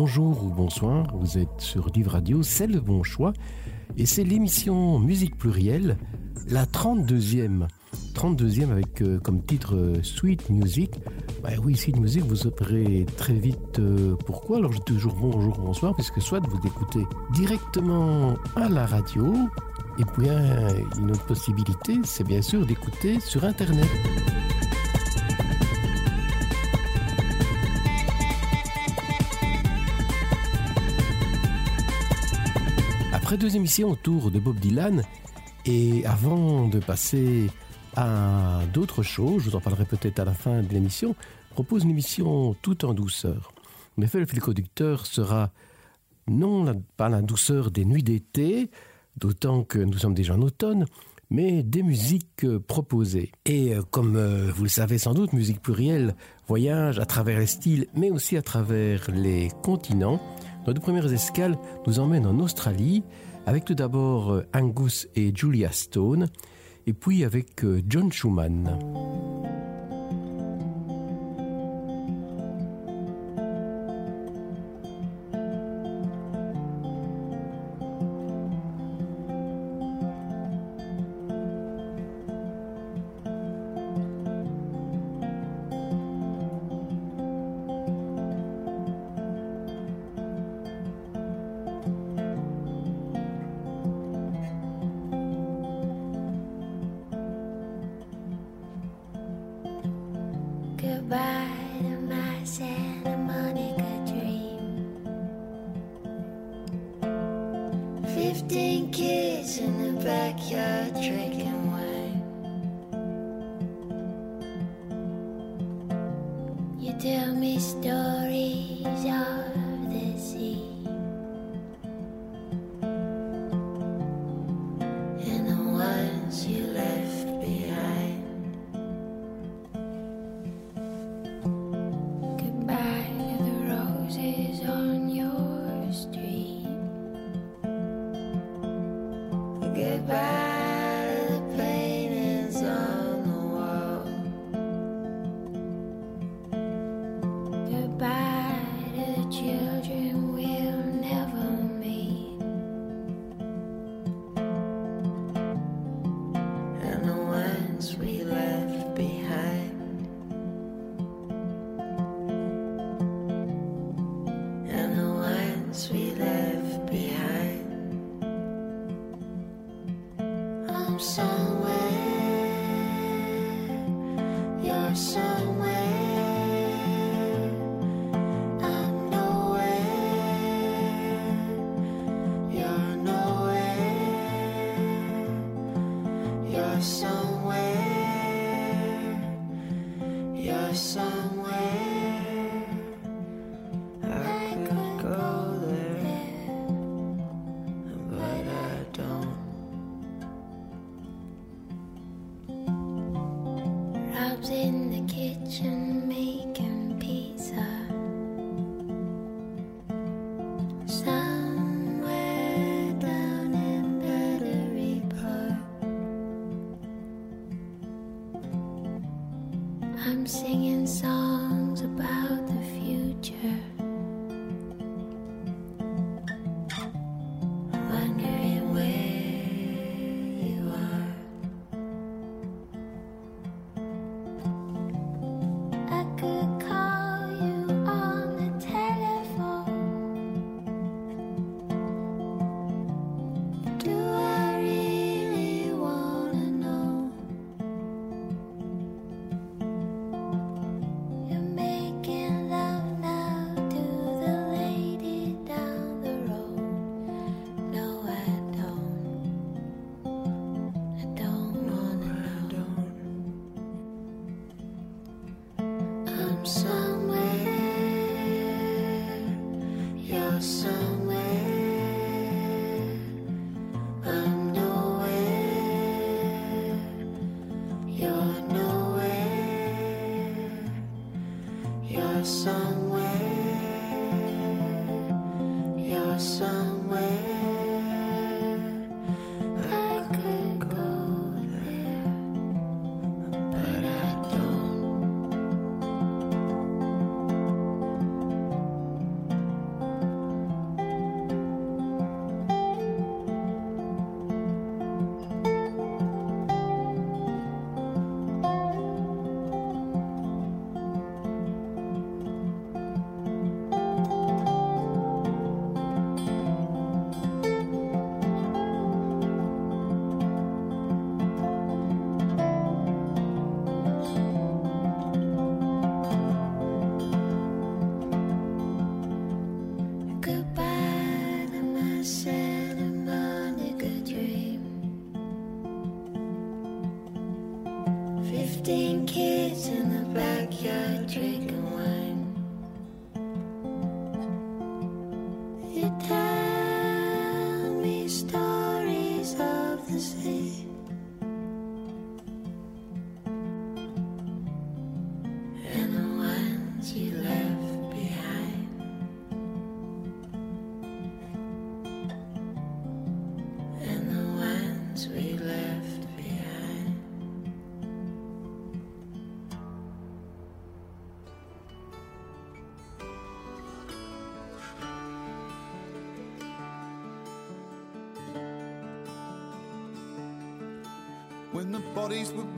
bonjour ou bonsoir, vous êtes sur Div Radio, c'est le bon choix, et c'est l'émission Musique Plurielle, la 32e. 32e avec euh, comme titre euh, Sweet Music. Bah oui, Sweet Music, vous saurez très vite euh, pourquoi? Alors dis toujours bonjour, bonsoir, puisque soit vous écoutez directement à la radio, et puis une autre possibilité, c'est bien sûr d'écouter sur Internet. Après deux émissions autour de Bob Dylan, et avant de passer à d'autres choses, je vous en parlerai peut-être à la fin de l'émission, propose une émission tout en douceur. En effet, le fil conducteur sera non pas la douceur des nuits d'été, d'autant que nous sommes déjà en automne, mais des musiques proposées. Et euh, comme euh, vous le savez sans doute, musique plurielle voyage à travers les styles, mais aussi à travers les continents. Nos deux premières escales nous emmènent en Australie, avec tout d'abord euh, Angus et Julia Stone, et puis avec euh, John Schumann.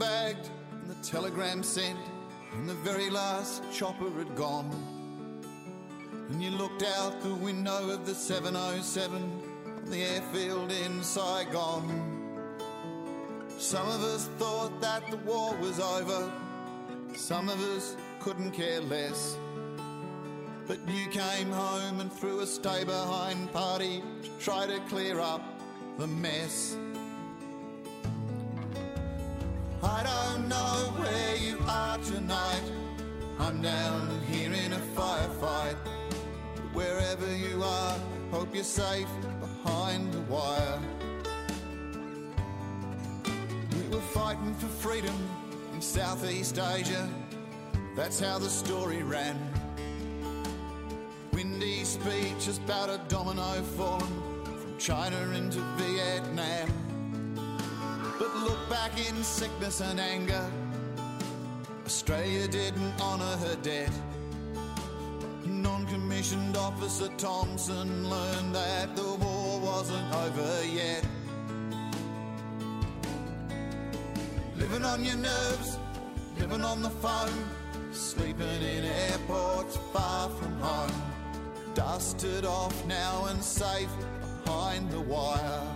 Bagged and the telegram sent, and the very last chopper had gone, and you looked out the window of the 707 on the airfield in Saigon. Some of us thought that the war was over, some of us couldn't care less. But you came home and threw a stay behind party to try to clear up the mess. Down here in a firefight. Wherever you are, hope you're safe behind the wire. We were fighting for freedom in Southeast Asia. That's how the story ran. Windy speeches about a domino falling from China into Vietnam. But look back in sickness and anger. Australia didn't honour her debt. Non commissioned officer Thompson learned that the war wasn't over yet. Living on your nerves, living on the phone, sleeping in airports far from home. Dusted off now and safe behind the wire.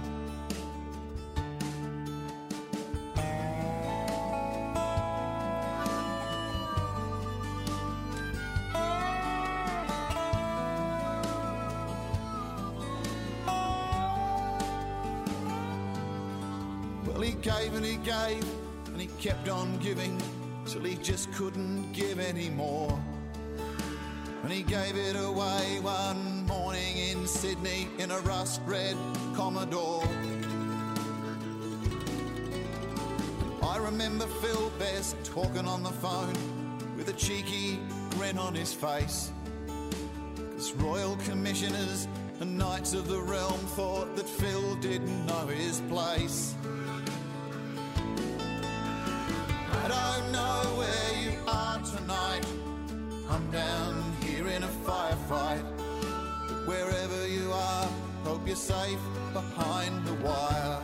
Kept on giving till he just couldn't give anymore. And he gave it away one morning in Sydney in a rust red Commodore. I remember Phil Best talking on the phone with a cheeky grin on his face. Cause royal commissioners and knights of the realm thought that Phil didn't know his place. You're safe behind the wire.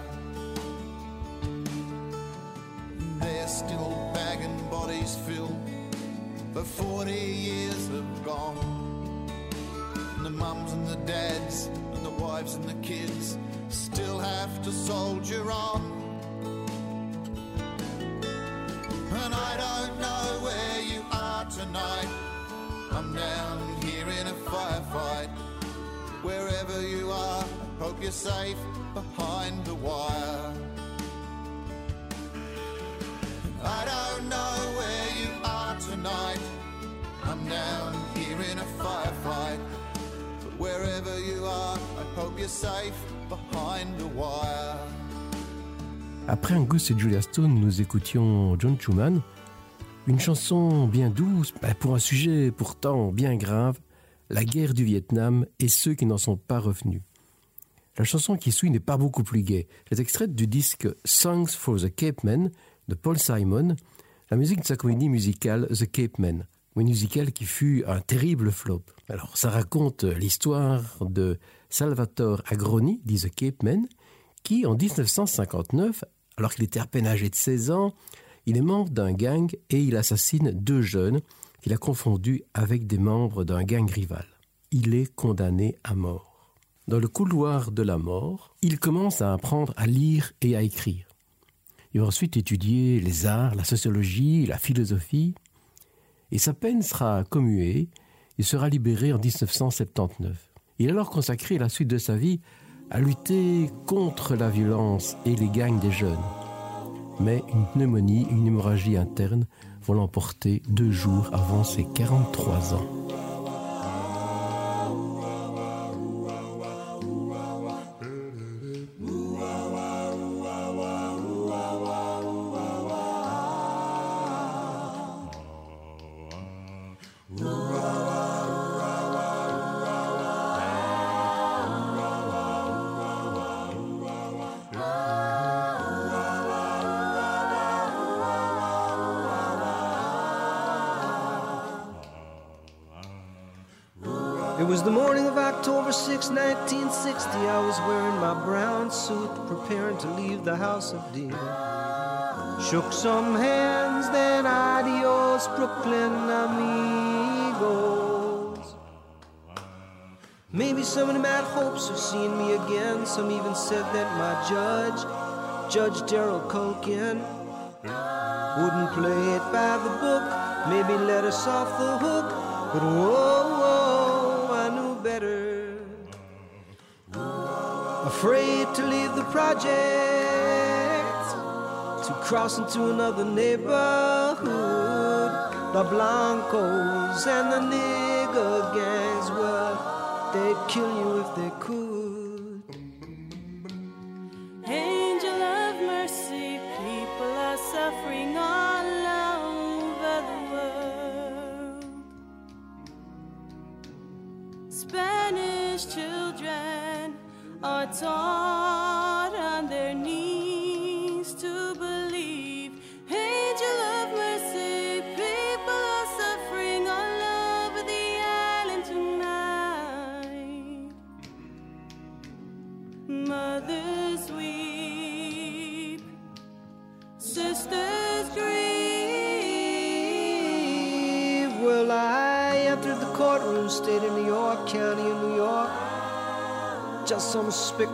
They're still bagging bodies, Phil. But 40 years have gone. And the mums and the dads and the wives and the kids still have to soldier on. And I don't know where you are tonight. I'm down here in a firefight. Wherever you are, hope you're safe behind the wire. I don't know where you are tonight. I'm down here in a firefight. But wherever you are, I hope you're safe behind the wire. Après Angus et Julia Stone, nous écoutions John Schumann, une chanson bien douce pour un sujet pourtant bien grave, la guerre du Vietnam et ceux qui n'en sont pas revenus. La chanson qui suit n'est pas beaucoup plus gaie. Elle est extraite du disque Songs for the Cape Men de Paul Simon, la musique de sa comédie musicale The Cape Men, une musical qui fut un terrible flop. Alors, ça raconte l'histoire de Salvatore Agroni, dit The Cape Men, qui, en 1959, alors qu'il était à peine âgé de 16 ans, il est membre d'un gang et il assassine deux jeunes qu'il a confondus avec des membres d'un gang rival. Il est condamné à mort. Dans le couloir de la mort, il commence à apprendre à lire et à écrire. Il va ensuite étudier les arts, la sociologie, la philosophie, et sa peine sera commuée, il sera libéré en 1979. Il est alors consacré la suite de sa vie à lutter contre la violence et les gangs des jeunes. mais une pneumonie une hémorragie interne vont l'emporter deux jours avant ses 43 ans. It was the morning of October 6, 1960. I was wearing my brown suit, preparing to leave the house of dear. Shook some hands, then adios, Brooklyn amigos. Maybe some of them had hopes of seeing me again. Some even said that my judge, Judge Gerald Culkin, wouldn't play it by the book, maybe let us off the hook. But whoa, Afraid to leave the project, to cross into another neighborhood. The Blancos and the nigger gangs, well, they'd kill you if they could.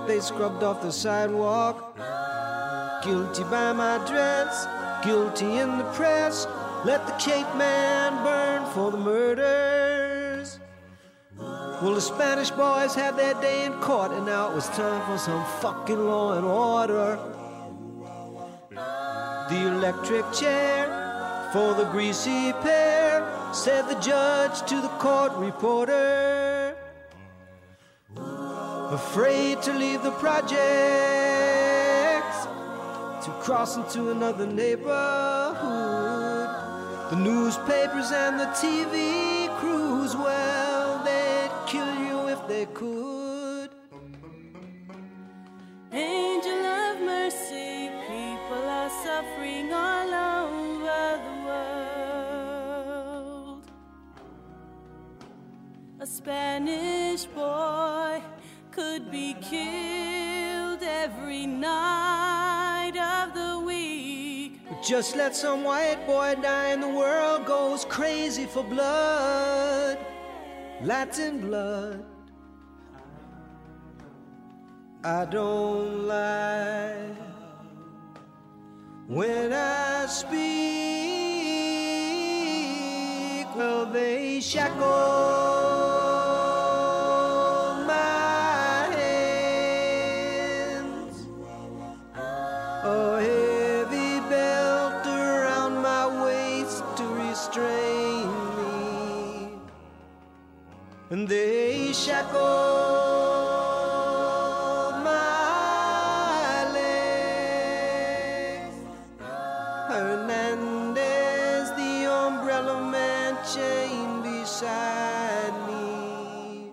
They scrubbed off the sidewalk. Guilty by my dress, guilty in the press. Let the Capeman burn for the murders. Well, the Spanish boys had their day in court, and now it was time for some fucking law and order. The electric chair for the greasy pair, said the judge to the court reporter. Afraid to leave the projects, to cross into another neighborhood. The newspapers and the TV crews, well, they'd kill you if they could. Angel of mercy, people are suffering all over the world. A Spanish boy could be killed every night of the week. Just let some white boy die and the world goes crazy for blood. Latin blood. I don't lie when I speak. Well, they shackle Legs. Hernandez, the umbrella man, chained beside me.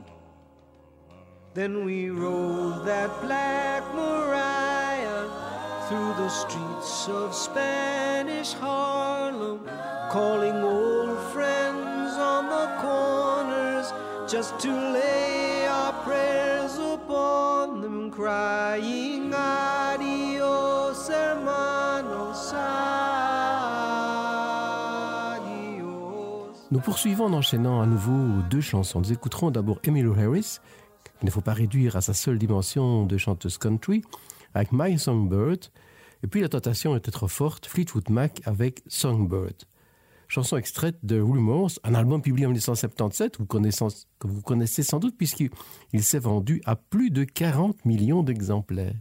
Then we rode that black Mariah through the streets of Spanish Harlem, calling just to lay our prayers upon them, crying adios, hermanos, adios. Nous poursuivons en enchaînant à nouveau deux chansons. Nous écouterons d'abord Emmylou Harris, qu'il ne faut pas réduire à sa seule dimension de chanteuse country, avec My Songbird, et puis la tentation était trop forte, Fleetwood Mac avec Songbird. Chanson extraite de Rumors, un album publié en 1977 vous connaissez- que vous connaissez sans doute puisqu'il il s'est vendu à plus de 40 millions d'exemplaires.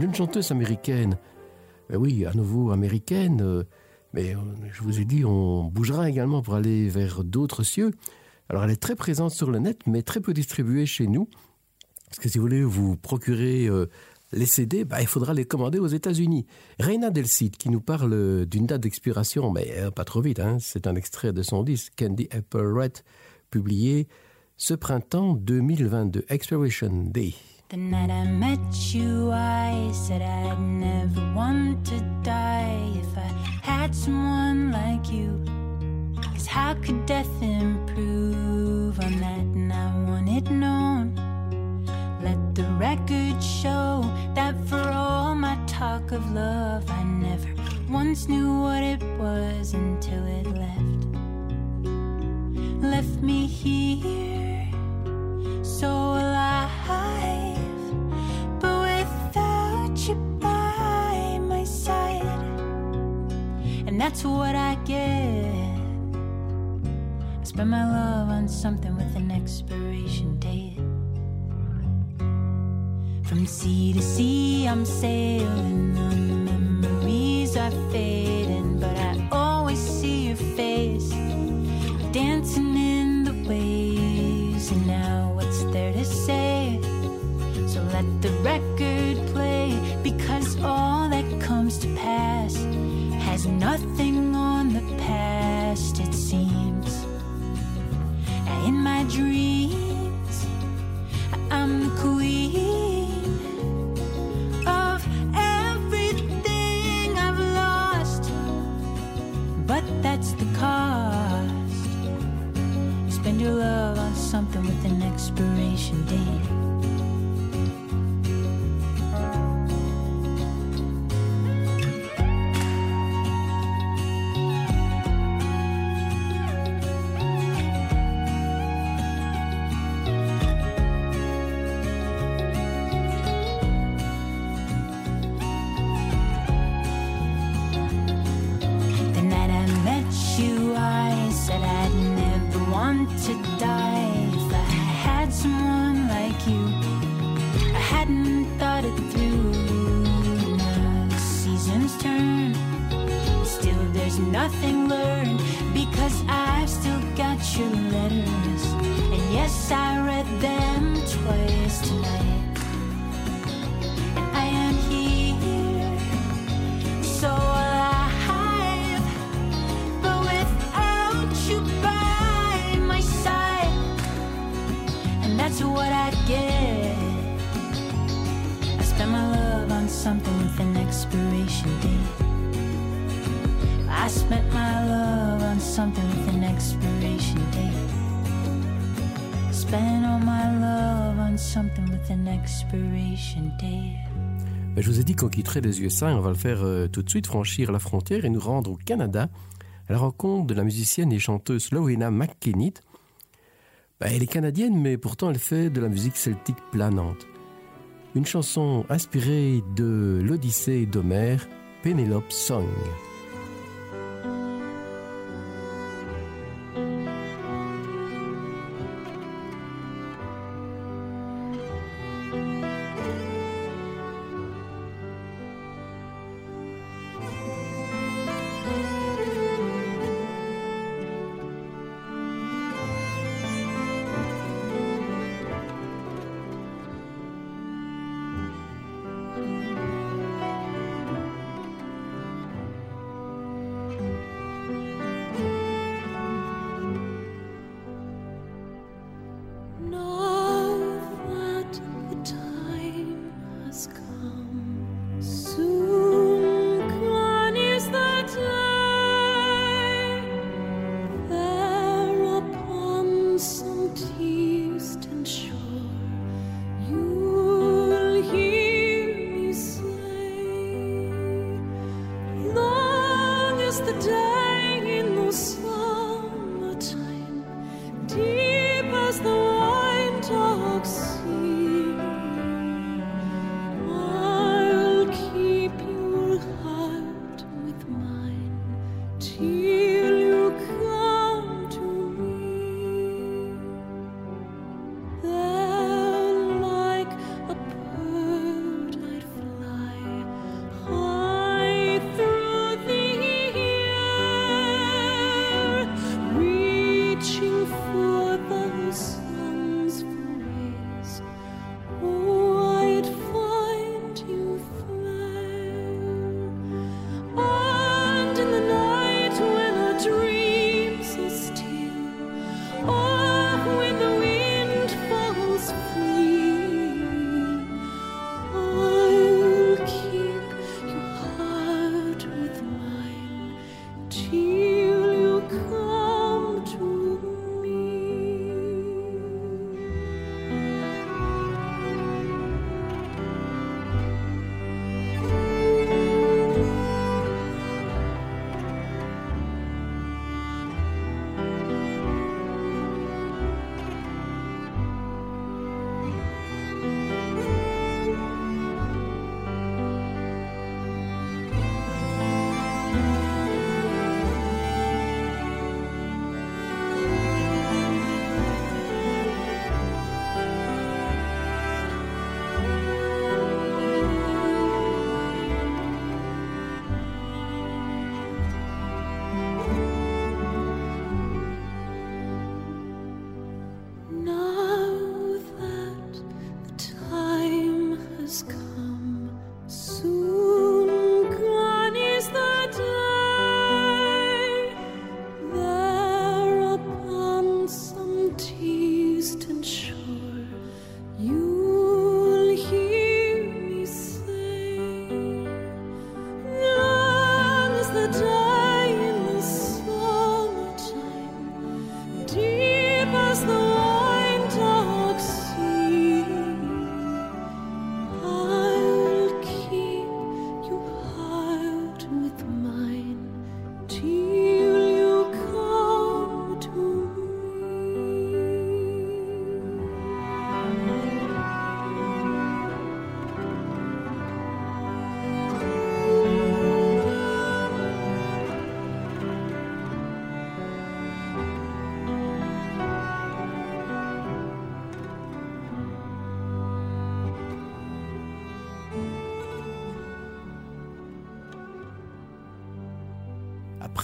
Une chanteuse américaine. Ben oui, à nouveau américaine. euh, mais euh, je vous ai dit, on bougera également pour aller vers d'autres cieux. Alors elle est très présente sur le net, mais très peu distribuée chez nous. Parce que si vous voulez vous procurer euh, les CD, bah, il faudra les commander aux États-Unis. Reina Del Cid, qui nous parle d'une date d'expiration, mais pas trop vite, hein, c'est un extrait de son disque Candy Apple Red, publié ce printemps 2022, Expiration Day. The night I met you, I said I'd never want to die if I had someone like you. Cause how could death improve on that? And I want it known. Let the record show that for all my talk of love, I never once knew what it was until it left. Left me here so alive, that's what I get. I spend my love on something with an expiration date. From sea to sea, I'm sailing on the memories I fading, nothing on the past, it seems. In my dreams. I'm the queen of everything I've lost. But that's the cost. Spend your love on something with an expiration date. Nothing learned because I've still got your letters. And yes, I read them twice I spent my love on something with an expiration date. Spent all my love on something with an expiration date. Je vous ai dit qu'on quitterait les USA et on va le faire euh, tout de suite, franchir la frontière et nous rendre au Canada à la rencontre de la musicienne et chanteuse Lowena McKinney. Ben, elle est canadienne, mais pourtant elle fait de la musique celtique planante. Une chanson inspirée de l'Odyssée d'Homère, Penelope Song.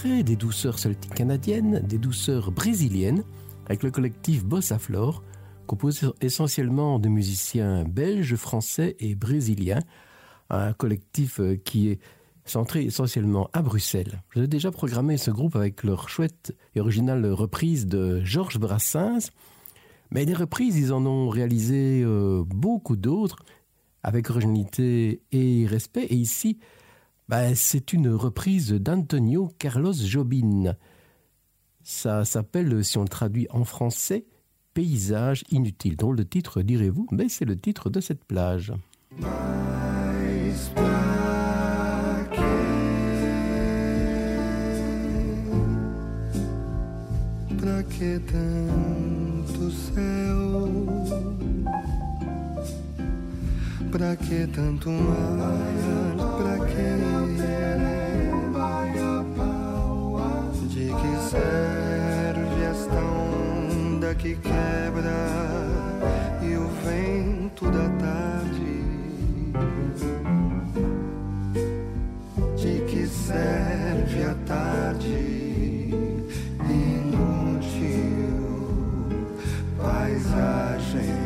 Des douceurs celtiques canadiennes, des douceurs brésiliennes, avec le collectif Bossa Flor, composé essentiellement de musiciens belges, français et brésiliens, un collectif euh, qui est centré essentiellement à Bruxelles. J'ai déjà programmé ce groupe avec leur chouette et originale reprise de Georges Brassens, mais des reprises, ils en ont réalisé euh, beaucoup d'autres, avec originalité et respect, et ici, bah, c'est une reprise d'Antonio Carlos Jobin. Ça s'appelle, si on le traduit en français, Paysage inutile, dont le titre, direz-vous, mais c'est le titre de cette plage. Que que? Serve esta onda que quebra e o vento da tarde? De que serve a tarde inútil paisagem?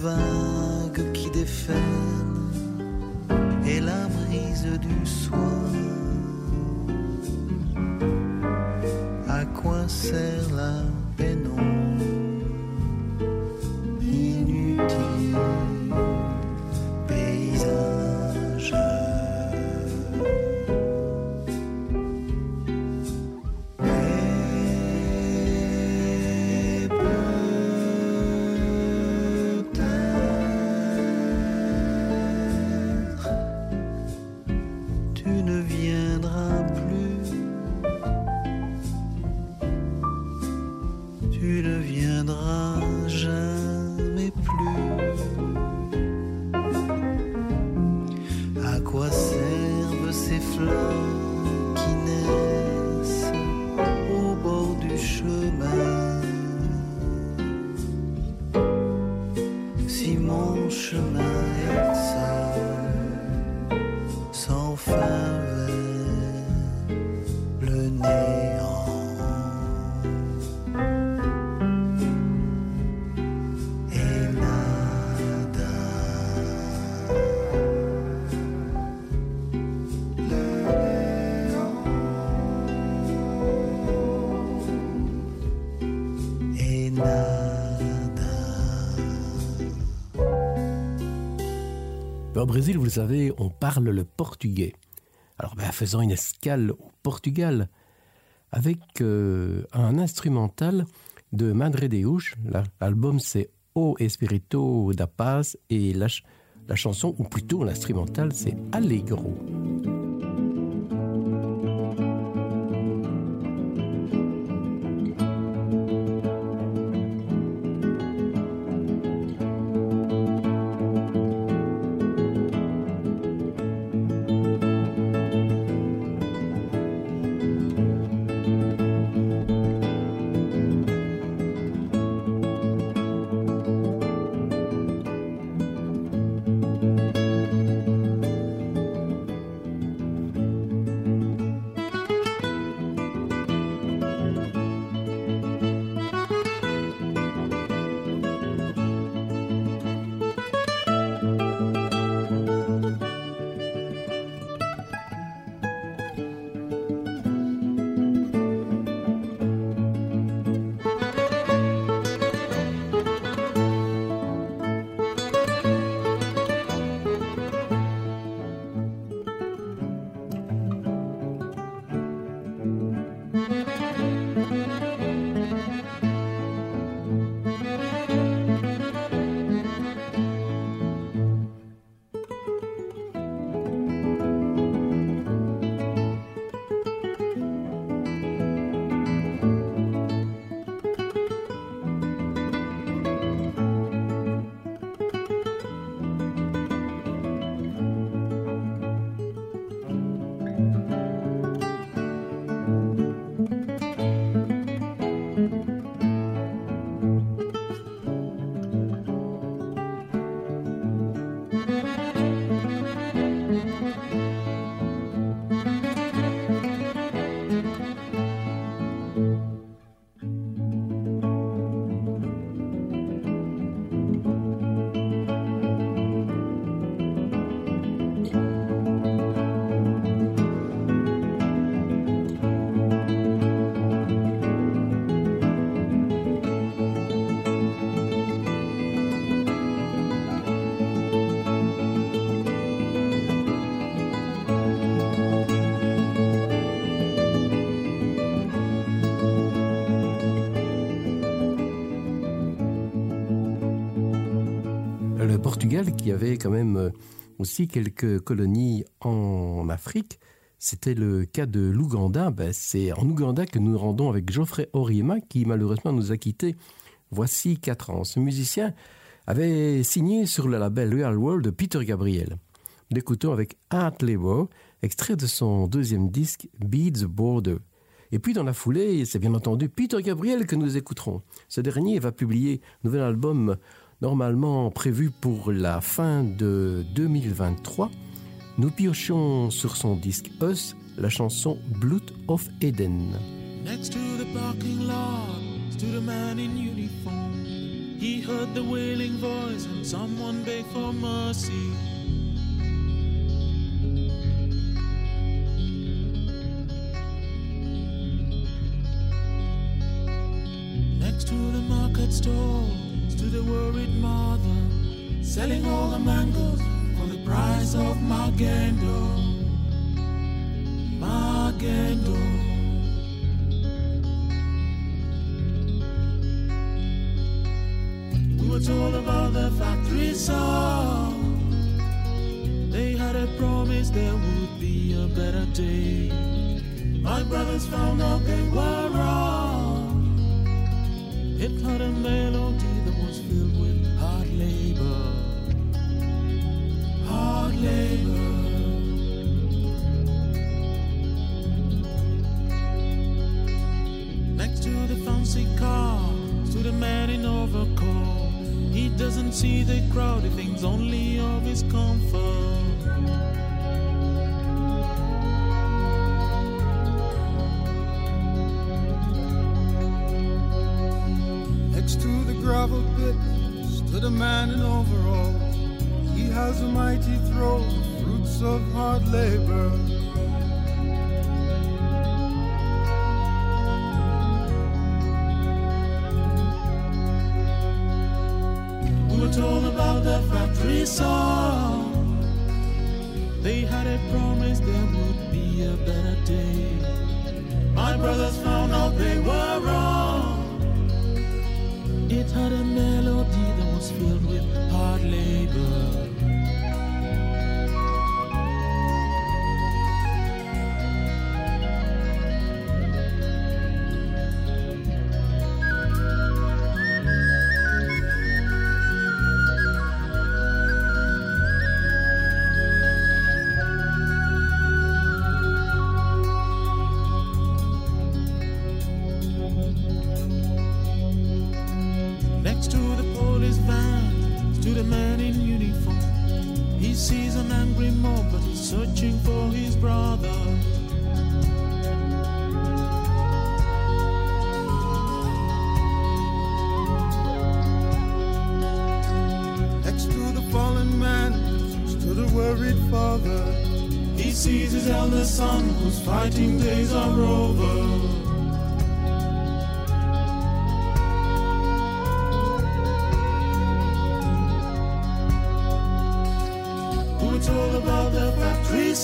Vague qui déferle Brésil, vous le savez, on parle le portugais. Alors, ben, faisant une escale au Portugal avec euh, un instrumental de Madre Deus. La- L'album, c'est O Espirito da Paz et la chanson, ou plutôt l'instrumental, c'est Allegro. Qui avait quand même euh, aussi quelques colonies en Afrique, c'était le cas de l'Ouganda. Ben, c'est en Ouganda que nous nous rendons avec Geoffrey Oriema, qui malheureusement nous a quittés voici quatre ans. Ce musicien avait signé sur le label Real World de Peter Gabriel. L'écoutons avec Art Labor, extrait de son deuxième disque Beats Border. Et puis dans la foulée, c'est bien entendu Peter Gabriel que nous écouterons. Ce dernier va publier un nouvel album normalement prévu pour la fin de 2023. Nous piochions sur son disque Us la chanson Blood of Eden. Next to the parking lot stood a man in uniform. He heard the wailing voice and someone begged for mercy. Next to the market stall stood the worried mother, selling all the mangoes for the price of Magendo. Magendo. We were told about the factory song. They had a promise there would be a better day. My brothers found out they were wrong. It had a melody filled with hard labor. Hard labor. Next to the fancy car to the man in overcoat. He doesn't see the crowd, he thinks only of his comfort. Next to the gravel pit stood a man in overalls. He has a mighty throat, fruits of hard labor. We were told about the factory song. They had a promise there would be a better day. My brothers found out they were wrong. It had a melody that was filled with hard labor.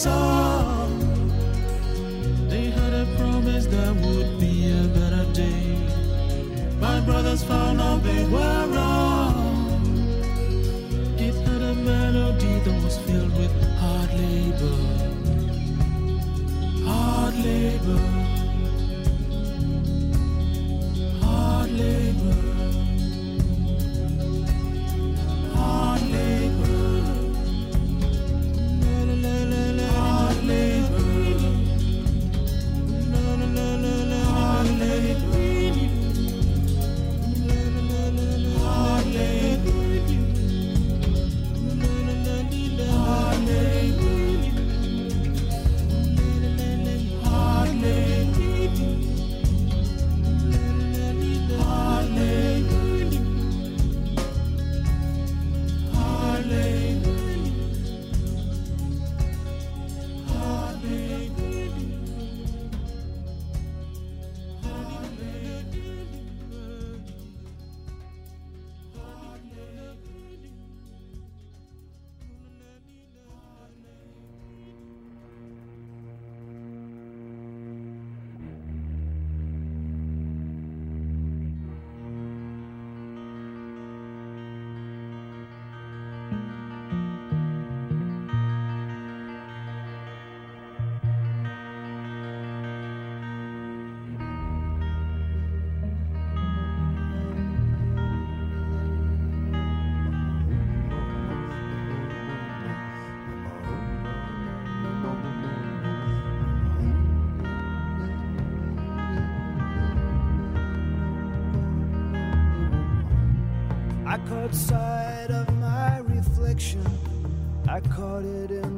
song. They had a promise there would be a better day. My brothers found out they were. outside of my reflection. I caught it in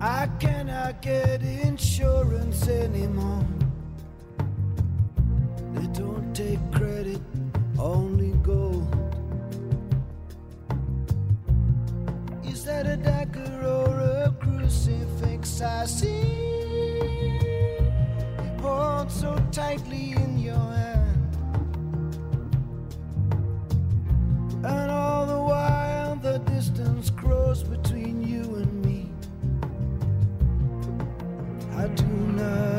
I cannot get insurance anymore. They don't take credit, only gold. Is that a dagger or a crucifix I see? You hold so tightly in your hand. corner.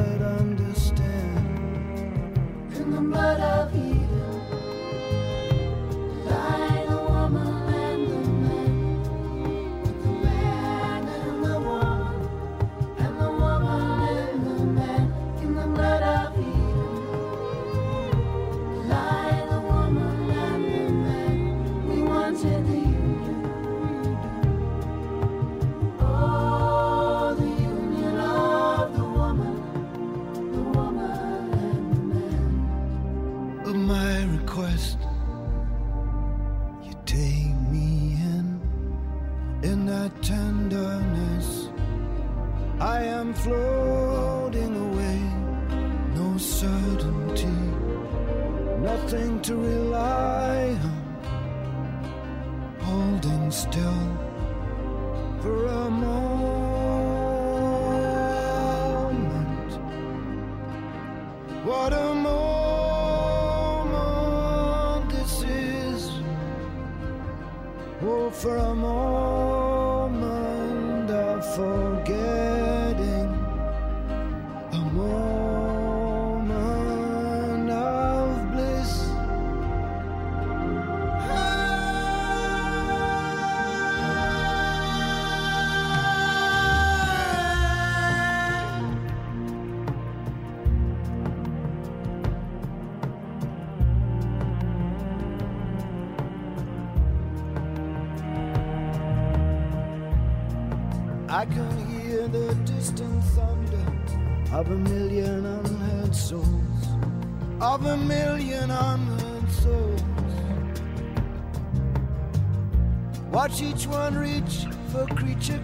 each one reach for creature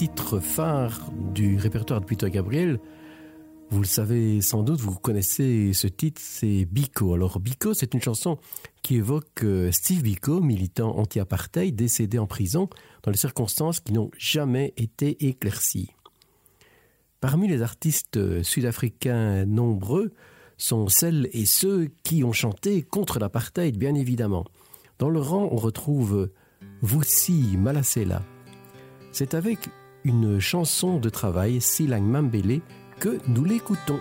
titres phares du répertoire de Peter Gabriel. Vous le savez sans doute, vous connaissez ce titre, c'est Biko. Alors Biko, c'est une chanson qui évoque euh, Steve Biko, militant anti-apartheid, décédé en prison dans les circonstances qui n'ont jamais été éclaircies. Parmi les artistes euh, sud-africains nombreux sont celles et ceux qui ont chanté contre l'apartheid, bien évidemment. Dans le rang, on retrouve Vussi Malasela. C'est avec une chanson de travail, Silang Mambele, que nous l'écoutons.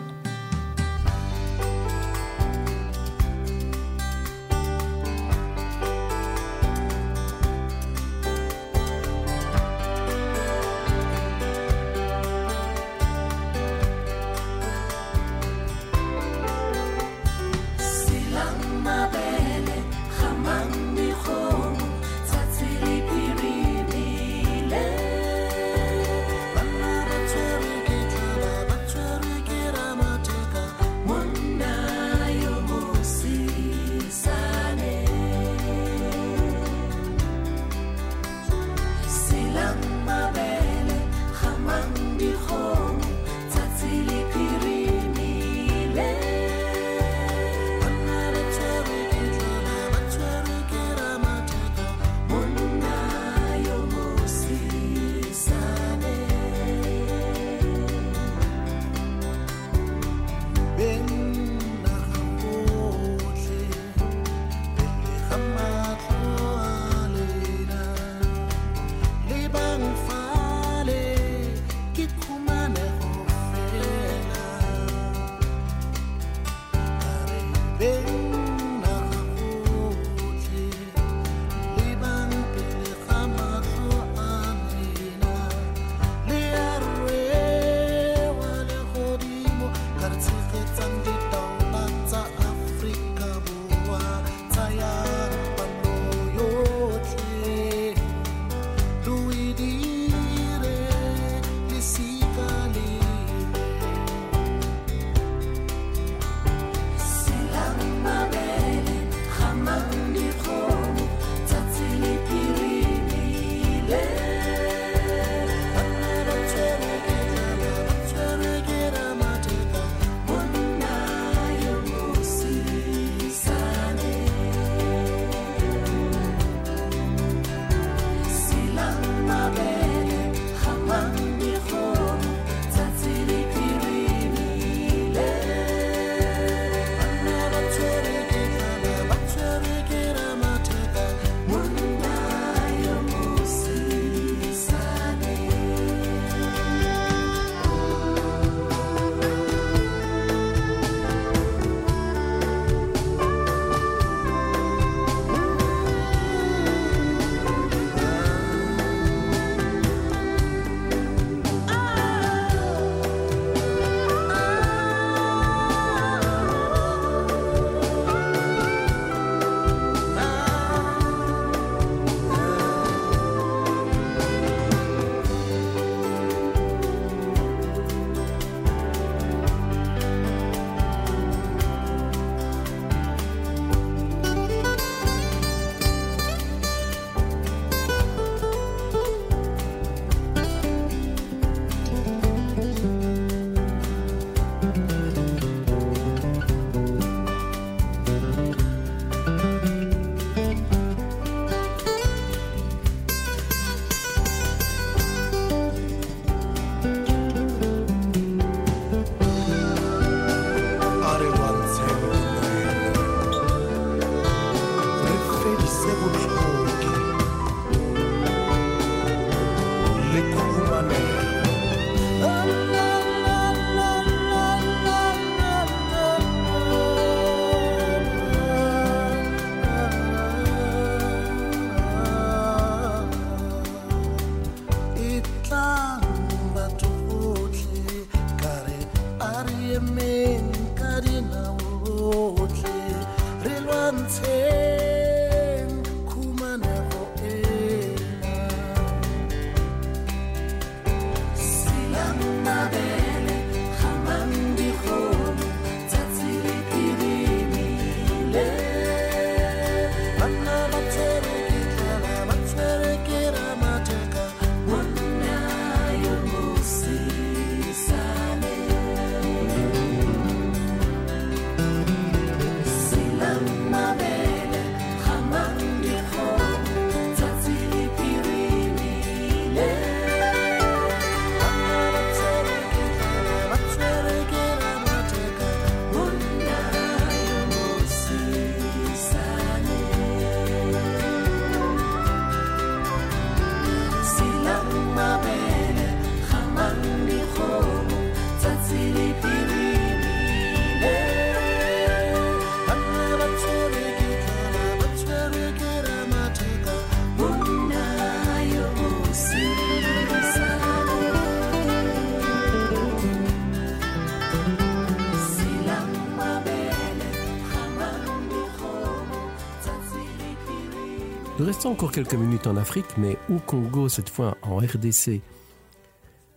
Restons encore quelques minutes en Afrique, mais au Congo, cette fois en RDC.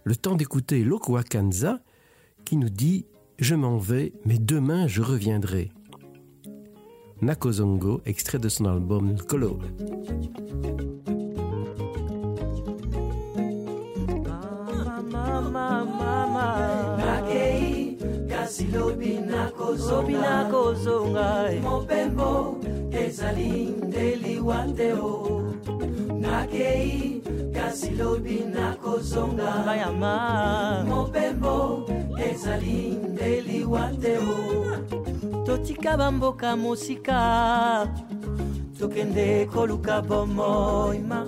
Le temps d'écouter Lokwa Kanza qui nous dit Je m'en vais, mais demain je reviendrai. Nakozongo, extrait de son album Kolo. nakei kasi lobi nakozonga mopembo ezali nde liwa te o nakozonga mopembo ezali nde liwa te totika bamboka mosika tokende koluka bomoima.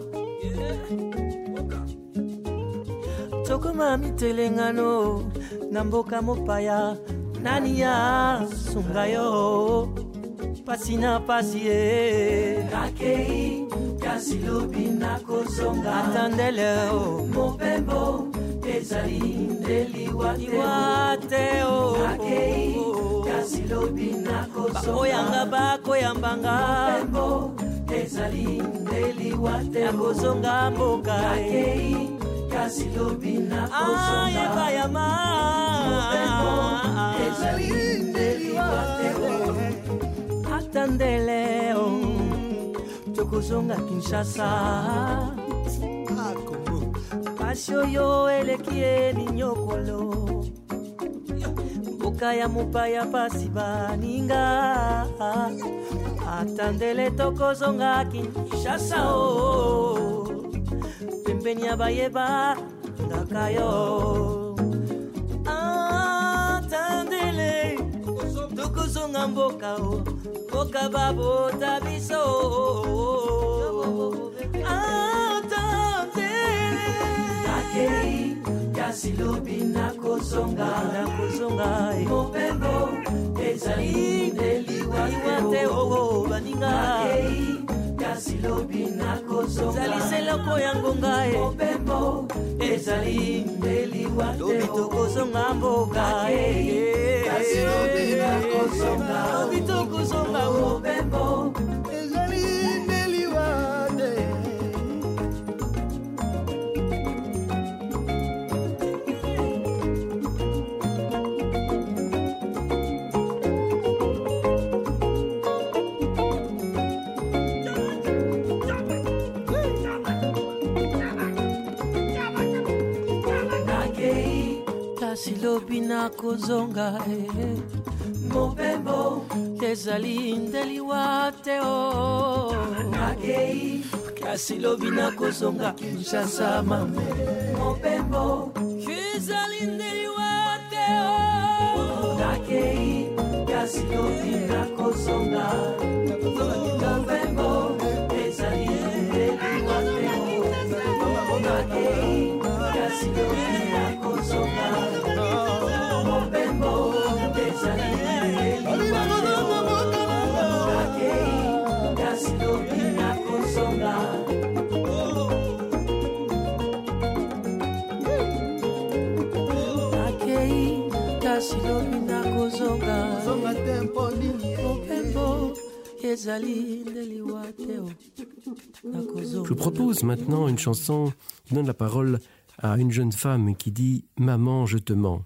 Tokoma mitelengano na mboka mopaya nani ya sunga yo? Pasi na pasi ye. Nakei kasi lobi nakozonga atandele o mobembo ezali nde liwa te o oh. nakei kasi lobi nakozonga bakoyambanga. Mobembo ezali nde liwa te nakozonga mboka eh. nakei kasi lobi nakozonga ah, mobembo ezali nde liwa te o atandele o tokozonga kinshasa pasi oyo eleki eni nyokolo. Mboka ya mopaya pasi baninga. Atandele tokozonga kinshasa o oh. pembeni ya bayeba ngaka yo atandele tokozonga mboka o oh. Mboka babota biso atandele nakei kasi lobi nakozonga nakozonga mobembo ezali ndeliwa te oo baninga. Nakei kasi lobi nakozonga ezali seloko ya ngonga e mobembo ezali ndeliwa te lobi tokozonga mboka kasi lobi nakozonga lobi tokozonga mobembo kasi lobi nakozonga eh. mobembo ezali ndeliwa te o nakei kasi lobi nakozonga kinshasa mame. Mobembo ezali ndeliwa te o nakei kasi lobi nakozonga mobembo Je vous propose maintenant une chanson qui donne la parole à une jeune femme qui dit Maman, je te mens.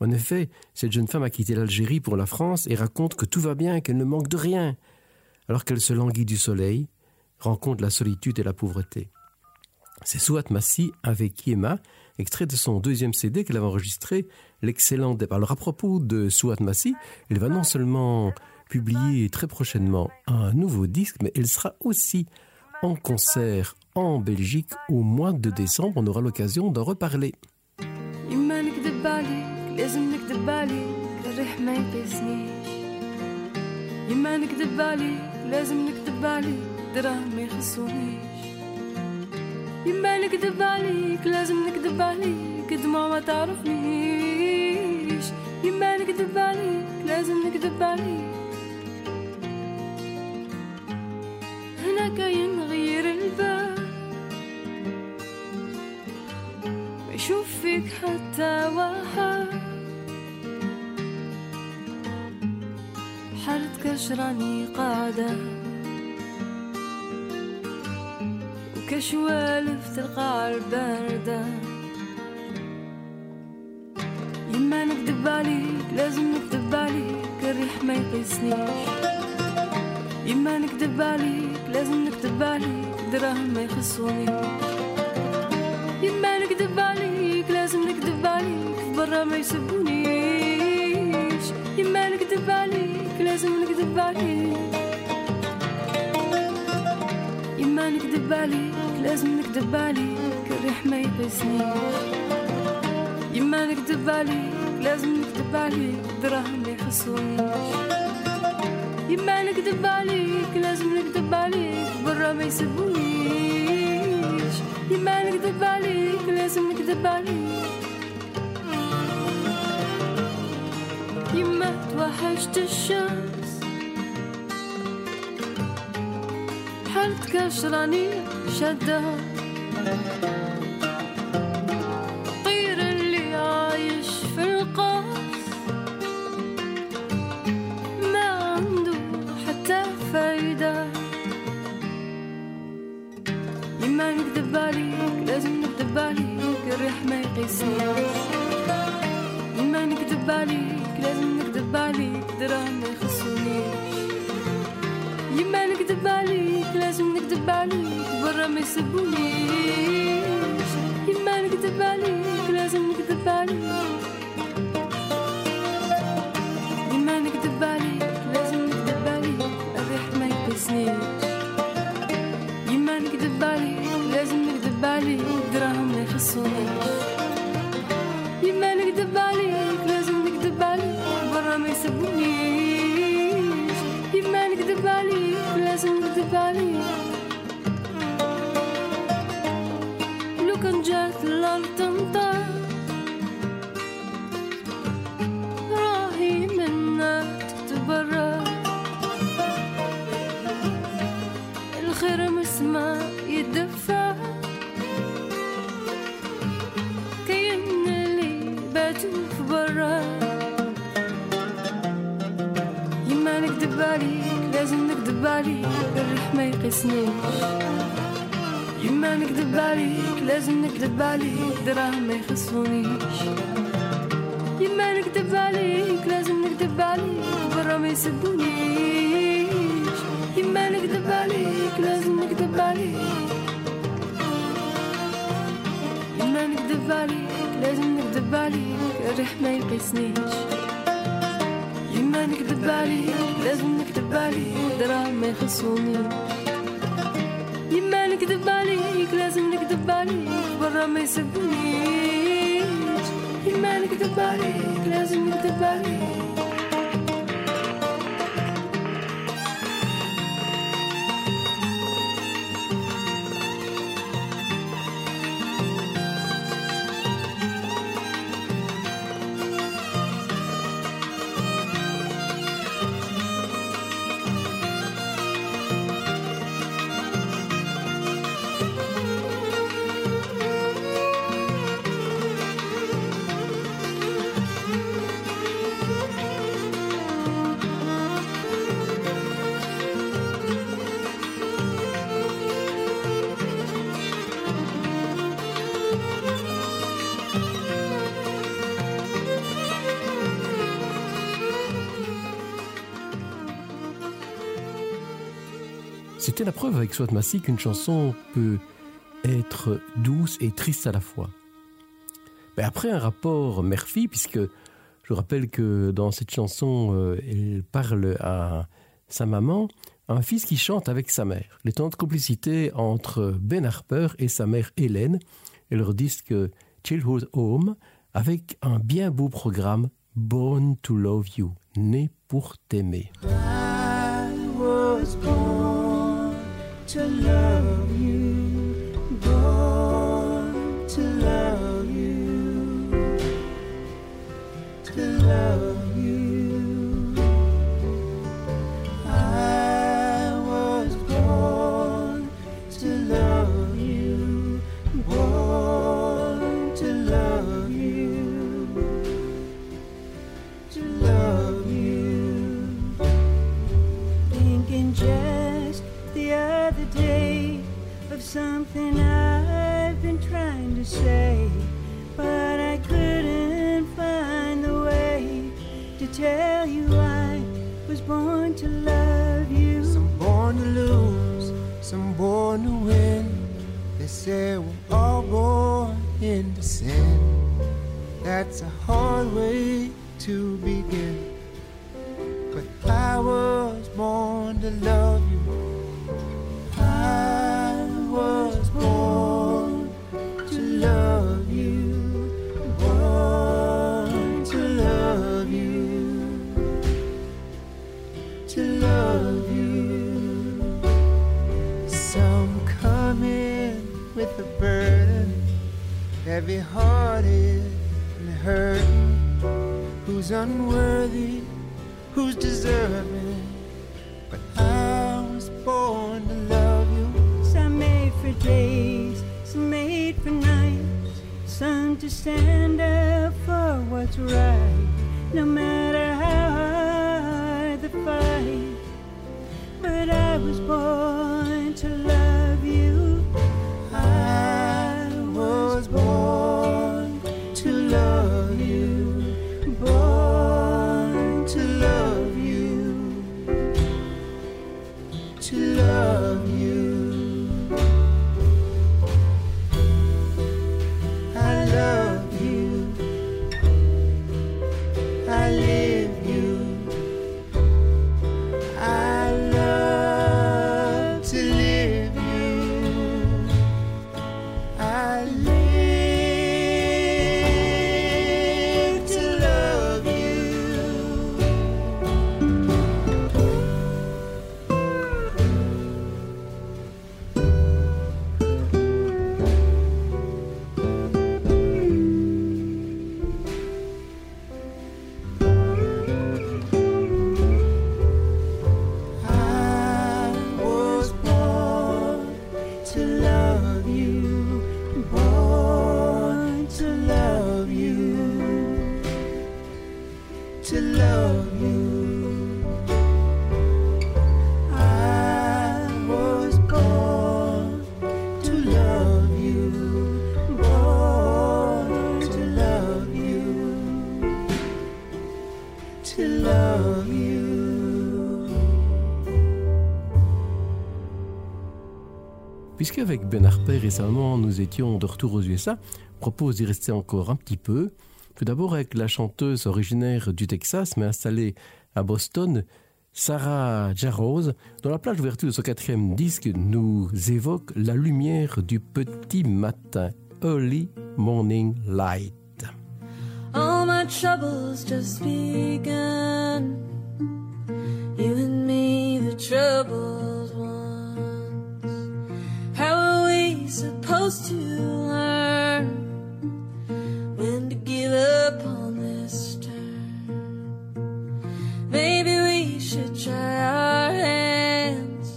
En effet, cette jeune femme a quitté l'Algérie pour la France et raconte que tout va bien, qu'elle ne manque de rien, alors qu'elle se languit du soleil, rencontre la solitude et la pauvreté. C'est Souat Massi avec Kiema, extrait de son deuxième CD qu'elle avait enregistré, l'excellent départ. Alors à propos de Souat Massi, elle va non seulement publier très prochainement un nouveau disque, mais elle sera aussi en concert en Belgique au mois de décembre. On aura l'occasion d'en reparler. يما نكذب عليك لازم نكذب عليك الريح ما يقيسنيش يما نكذب عليك لازم نكذب عليك دراهم ما يخصونيش يما نكذب عليك لازم نكذب عليك دموع ما تعرفنيش يما نكذب عليك لازم نكذب عليك منك ينغير الباب. بشوف فيك حتى وهاب حالتك راني قاعدة. وكشوالف تلقى الباردة. يما نكدب عليك لازم نكدب عليك الريح ما يقيسنيش. يما نكذب عليك لازم نكذب عليك دراهم ما يخصونيش يما نكذب عليك لازم نكذب عليك برا ما يسبونيش. يما نكذب عليك لازم نكذب عليك. يما نكذب عليك لازم نكذب عليك الريح ما يقيسنيش يما نكذب عليك لازم نكذب عليك دراهم ما يخصونيش. يما نكذب عليك لازم نكذب عليك برا ما يسبونيش يما نكذب عليك لازم نكذب عليك. يما توحشت الشمس. حالتك عشراني شدها La preuve avec Swat Massi qu'une chanson peut être douce et triste à la fois. Mais après un rapport mère-fille, puisque je rappelle que dans cette chanson, euh, elle parle à sa maman, un fils qui chante avec sa mère. Les temps de complicité entre Ben Harper et sa mère Hélène et leur disque Childhood Home avec un bien beau programme Born to Love You, né pour t'aimer. To love you, born to love you, to love tell you I was born to love you. Some born to lose, some born to win. They say we're all born into sin. That's a hard way to begin. But I was born to love a burden, heavy hearted and hurting. Who's unworthy? Who's deserving? But I was born to love you. Some made for days, some made for nights. Some to stand up for what's right, no matter how hard the fight. But I was born Puisqu'avec Ben Harper récemment nous étions de retour aux USA, propose d'y rester encore un petit peu. Tout d'abord avec la chanteuse originaire du Texas mais installée à Boston, Sarah Jarroz, dont la plage d'ouverture de son quatrième disque nous évoque la lumière du petit matin, Early Morning Light. All my troubles just. You and me, the supposed to learn when to give up on this turn? Maybe we should try our hands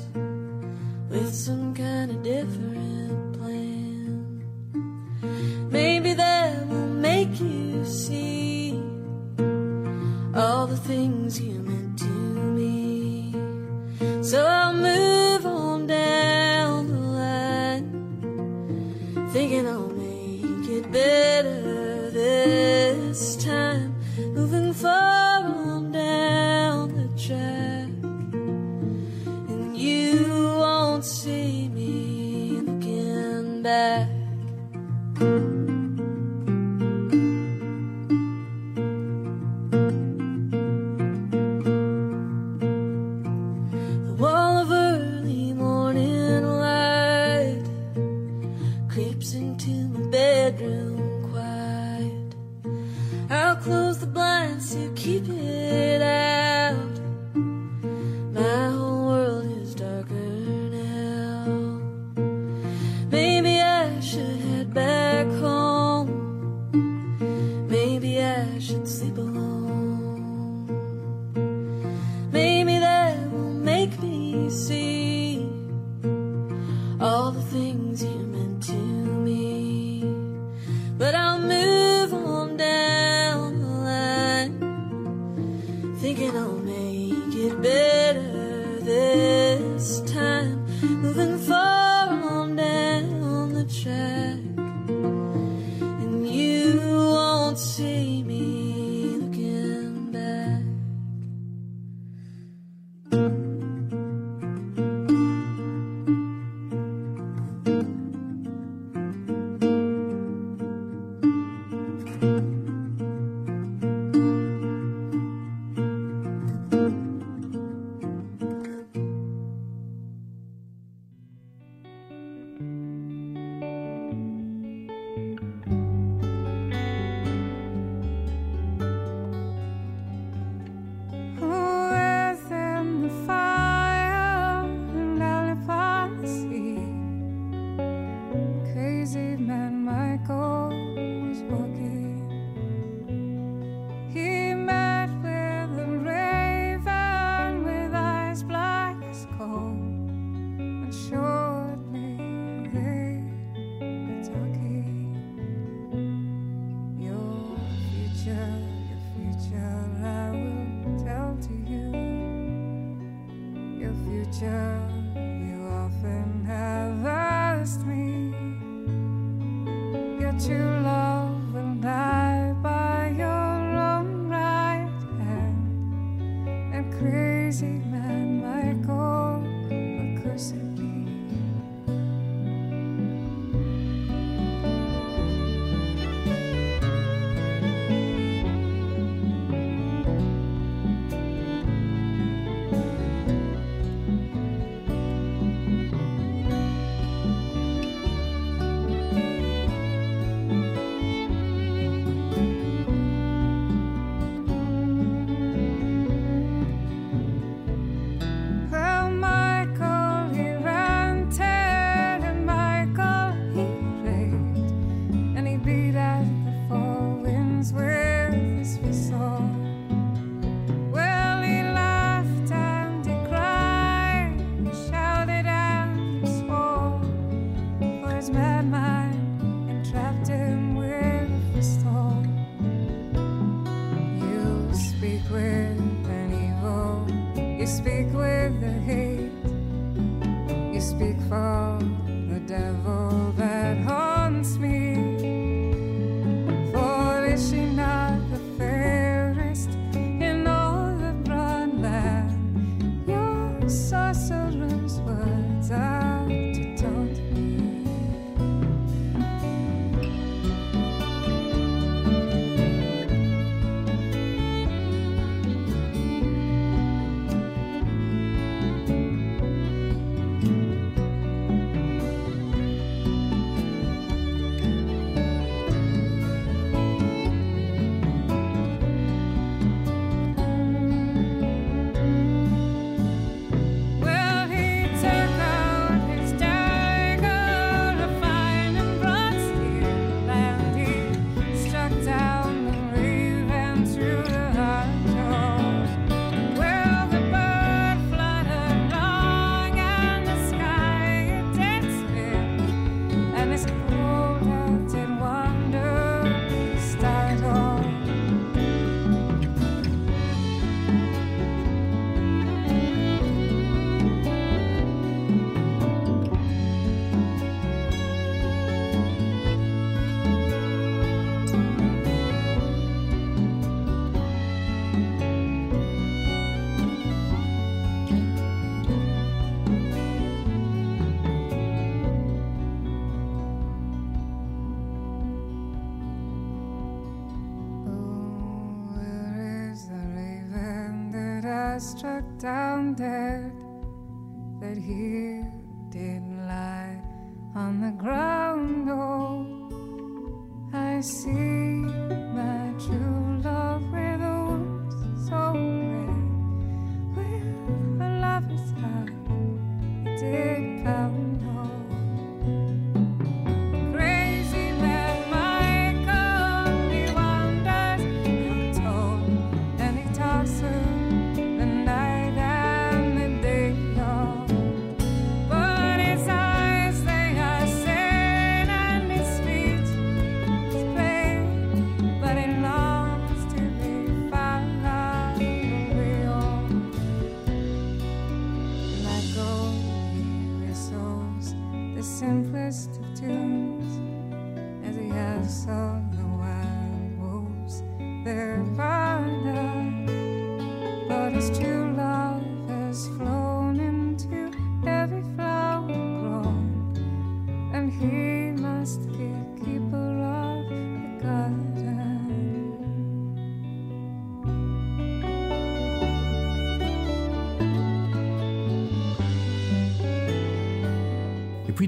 with some kind of different plan. Maybe that will make you see all the things you meant to me. So I'll move line,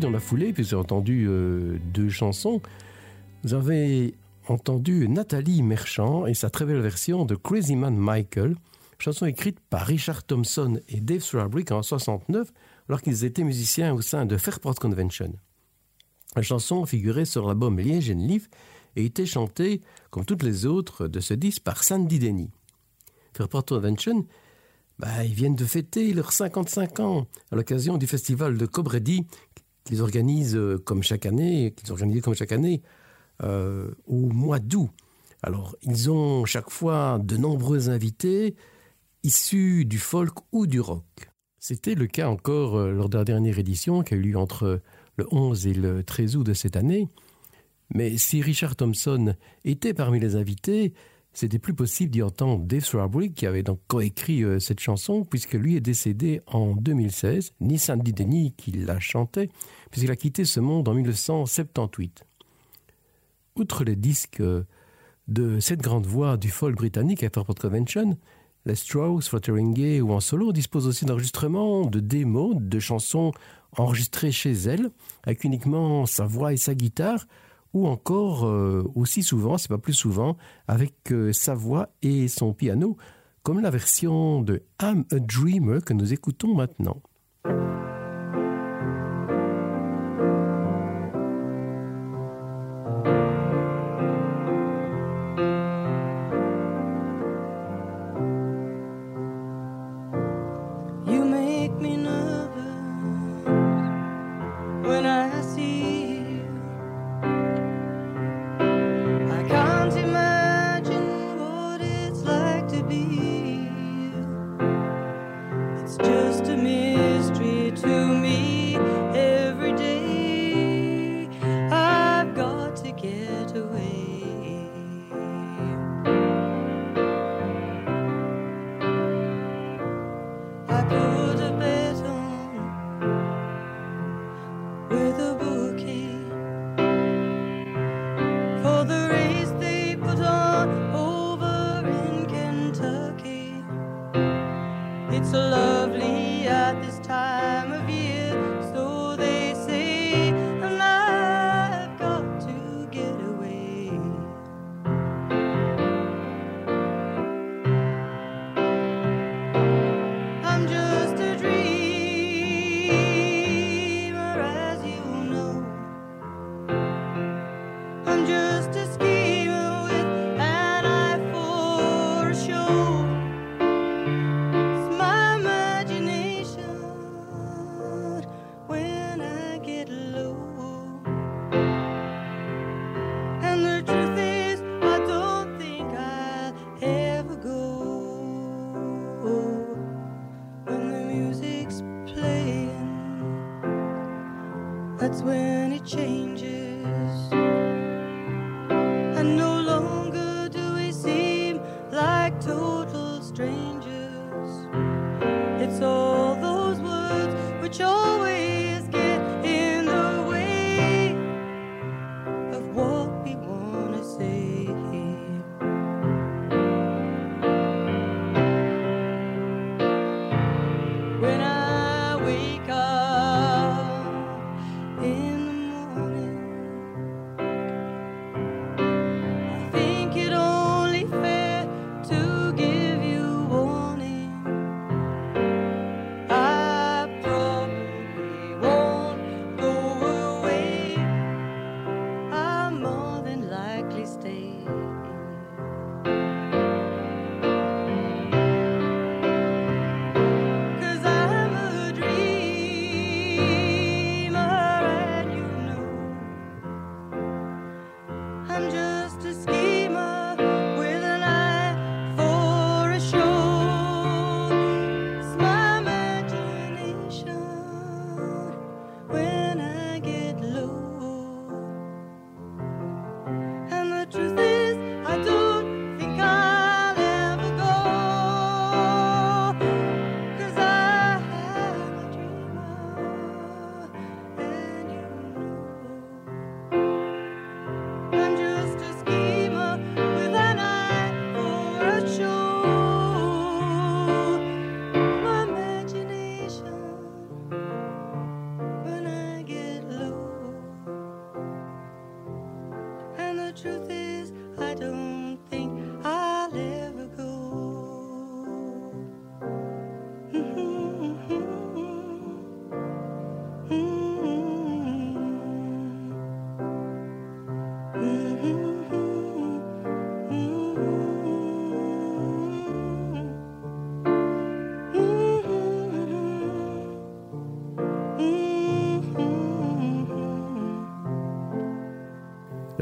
dans la foulée, puis j'ai entendu euh, deux chansons, vous avez entendu Nathalie Merchant et sa très belle version de Crazy Man Michael, chanson écrite par Richard Thompson et Dave Strawbrick en 69, alors qu'ils étaient musiciens au sein de Fairport Convention. La chanson figurait sur l'album Liège and Leaf et était chantée, comme toutes les autres de ce disque, par Sandy Denny. Fairport Convention, bah, ils viennent de fêter leurs 55 ans à l'occasion du festival de Cobretti euh, qu'ils organisent comme chaque année, qu'ils comme chaque année au mois d'août. Alors, ils ont chaque fois de nombreux invités issus du folk ou du rock. C'était le cas encore euh, lors de la dernière édition qui a eu lieu entre le 11 et le 13 août de cette année. Mais si Richard Thompson était parmi les invités, c'était plus possible d'y entendre Dave Swarbrick qui avait donc coécrit euh, cette chanson puisque lui est décédé en 2016, ni Sandy Denny qui la chantait puisqu'il a quitté ce monde en 1978. Outre les disques euh, de cette grande voix du folk britannique à Fairport Convention, les Strauss, Fotheringay ou en solo disposent aussi d'enregistrements, de démos, de chansons enregistrées chez elle, avec uniquement sa voix et sa guitare, ou encore euh, aussi souvent, c'est pas plus souvent, avec euh, sa voix et son piano, comme la version de I'm a Dreamer que nous écoutons maintenant.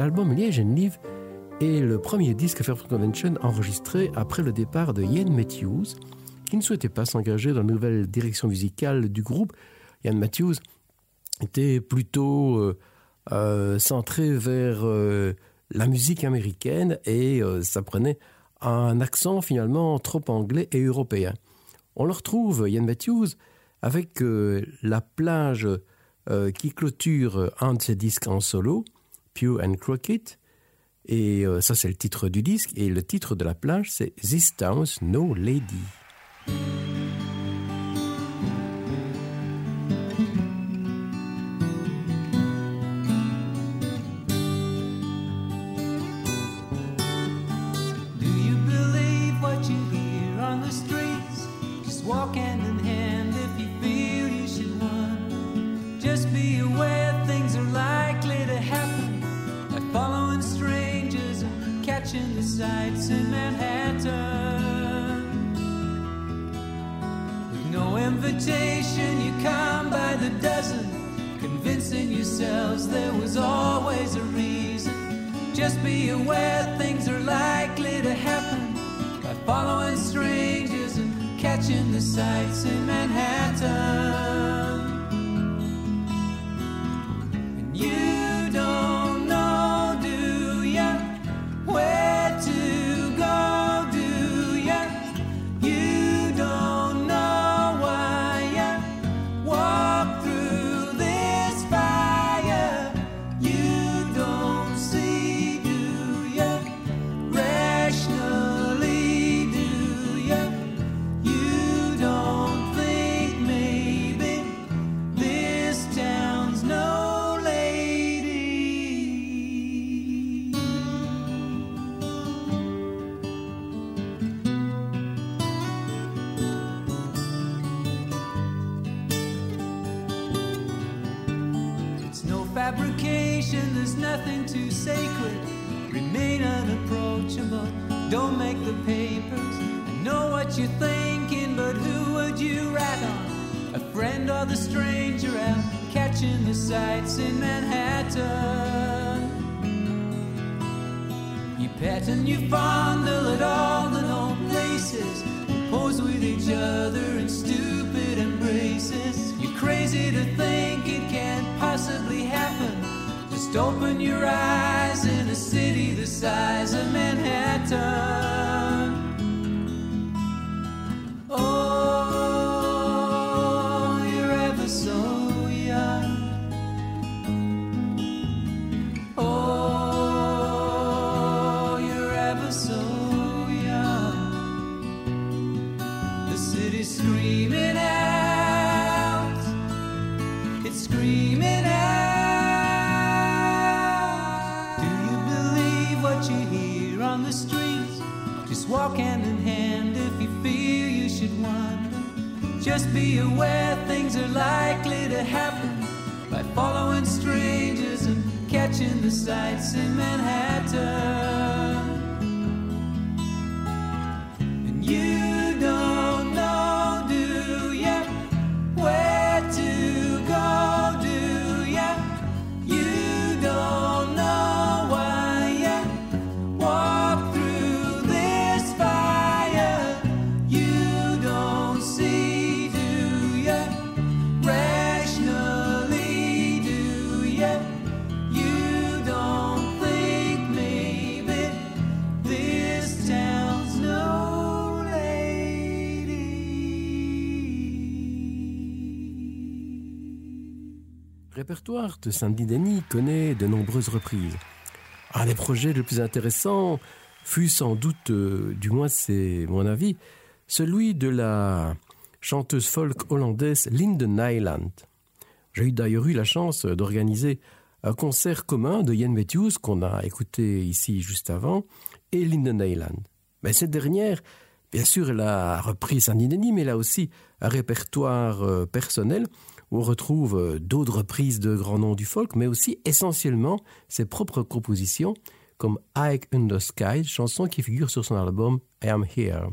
L'album Liège and Live est le premier disque Fairfield Convention enregistré après le départ de Ian Matthews, qui ne souhaitait pas s'engager dans la nouvelle direction musicale du groupe. Ian Matthews était plutôt euh, euh, centré vers euh, la musique américaine et ça prenait un accent finalement trop anglais et européen. On le retrouve, Ian Matthews, avec la plage qui clôture un de ses disques en solo, Pew and Crockett, et euh, ça c'est le titre du disque, et le titre de la plage c'est This Town's No Lady. No invitation, you come by the dozen, convincing yourselves there was always a reason. Just be aware things are likely to happen by following strangers and catching the sights in Manhattan. Don't make the papers. I know what you're thinking, but who would you rat on? A friend or the stranger out catching the sights in Manhattan? You pet and you fondle at all the known places. You pose with each other in stupid embraces. You're crazy to think it can't possibly happen. Just open your eyes in a city the size of Manhattan. Should wander. Just be aware things are likely to happen by following strangers and catching the sights in Manhattan. Répertoire de Sandy Denny connaît de nombreuses reprises. Un des projets les plus intéressants fut sans doute, euh, du moins c'est mon avis, celui de la chanteuse folk hollandaise Linden Nyland. J'ai eu d'ailleurs eu la chance d'organiser un concert commun de Ian Matthews qu'on a écouté ici juste avant et Linden Nyland. Mais cette dernière, bien sûr, elle a repris Denny, mais elle a aussi un répertoire euh, personnel où on retrouve euh, d'autres reprises de grands noms du folk, mais aussi essentiellement ses propres compositions, comme in the Sky, chanson qui figure sur son album I Am Here.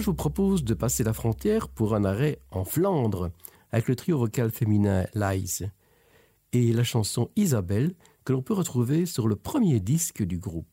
je vous propose de passer la frontière pour un arrêt en Flandre avec le trio vocal féminin Lies et la chanson Isabelle que l'on peut retrouver sur le premier disque du groupe.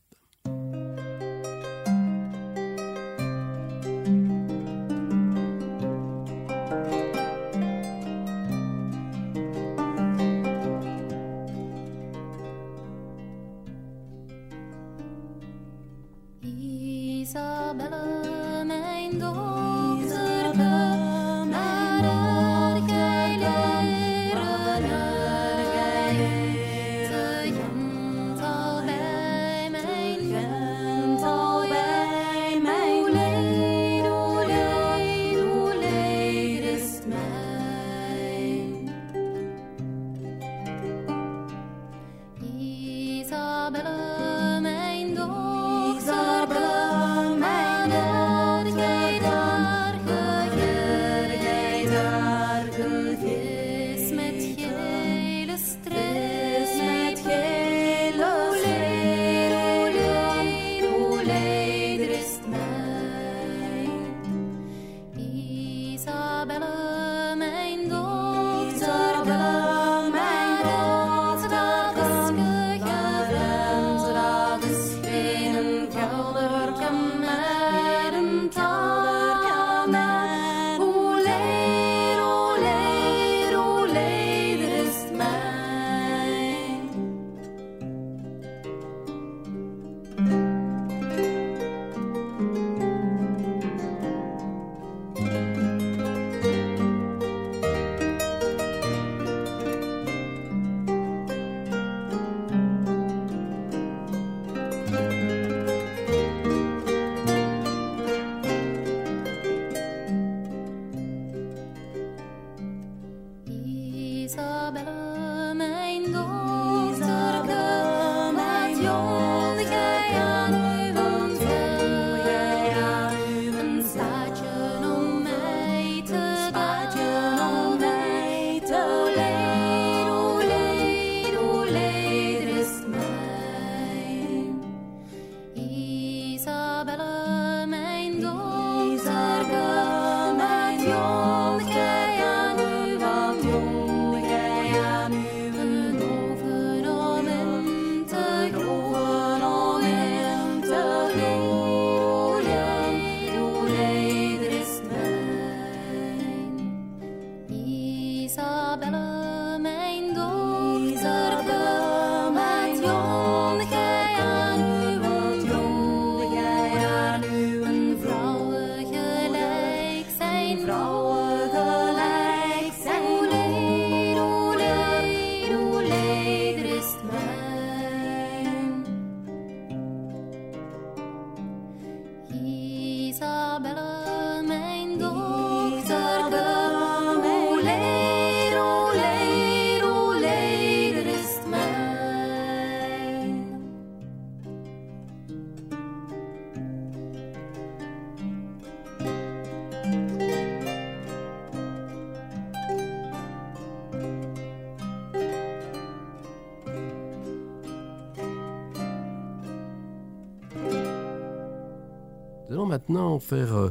faire euh,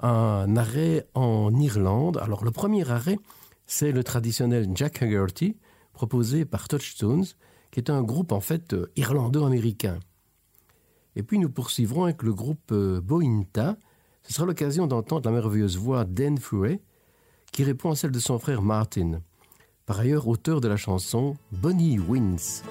un arrêt en Irlande. Alors le premier arrêt, c'est le traditionnel Jack Haggerty, proposé par Touchstones, qui est un groupe en fait euh, irlando-américain. Et puis nous poursuivrons avec le groupe euh, Bointa. Ce sera l'occasion d'entendre la merveilleuse voix d'Anne Furet, qui répond à celle de son frère Martin, par ailleurs auteur de la chanson Bonnie Wins.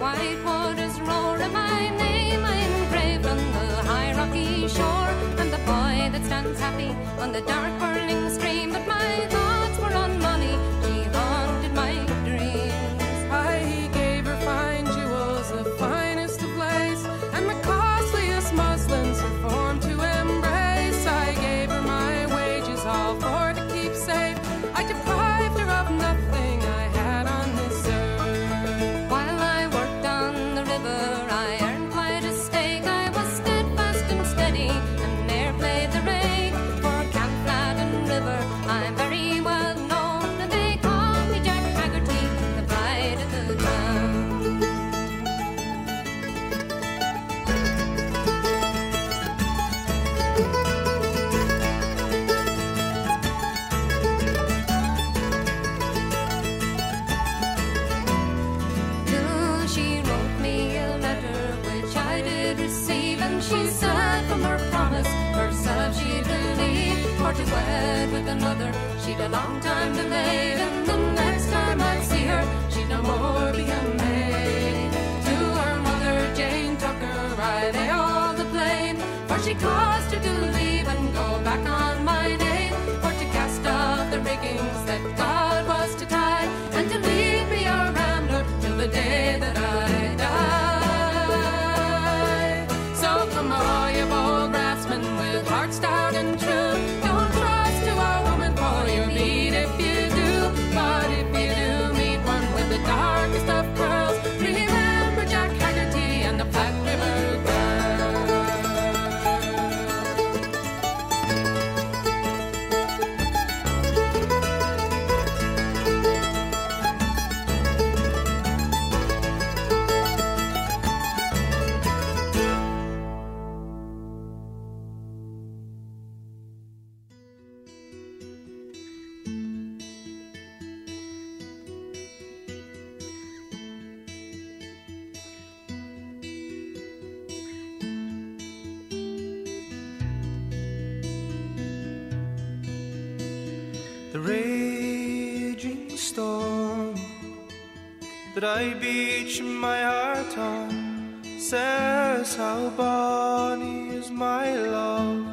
white waters roar. My name I'm engraved on the high rocky shore. And the boy that stands happy on the dark time to and the next time I see her, she'd no more be a maid. To her mother, Jane Tucker, I lay all the blame, for she caught. Is my love,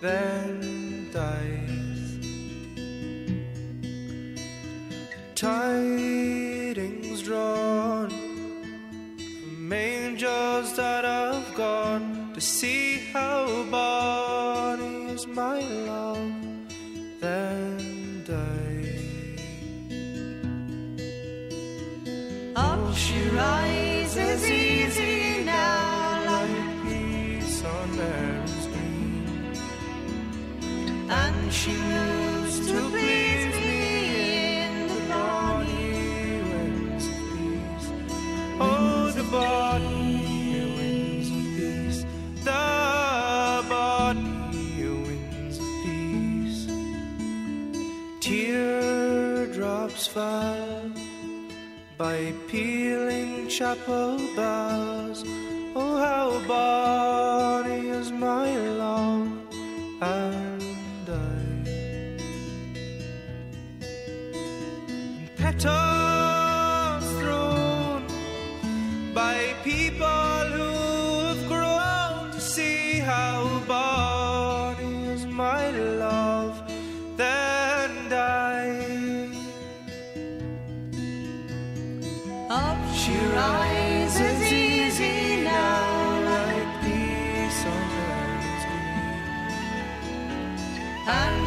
then dies. Tidings drawn from angels that have gone to see how By peeling chapel bells. Oh, how bonny and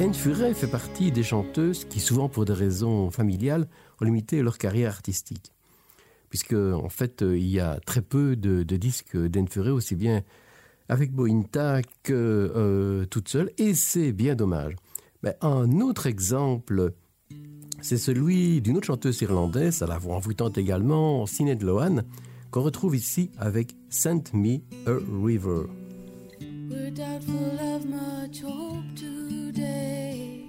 Anne Furet fait partie des chanteuses qui, souvent pour des raisons familiales, ont limité leur carrière artistique. Puisque, en fait, euh, il y a très peu de, disques d'Anne Furet, aussi bien avec Bointa que euh, toute seule, et c'est bien dommage. Mais un autre exemple, c'est celui d'une autre chanteuse irlandaise, à la voix envoûtante également, Sinead Lohan, qu'on retrouve ici avec Send Me a River. We're doubtful of much hope today.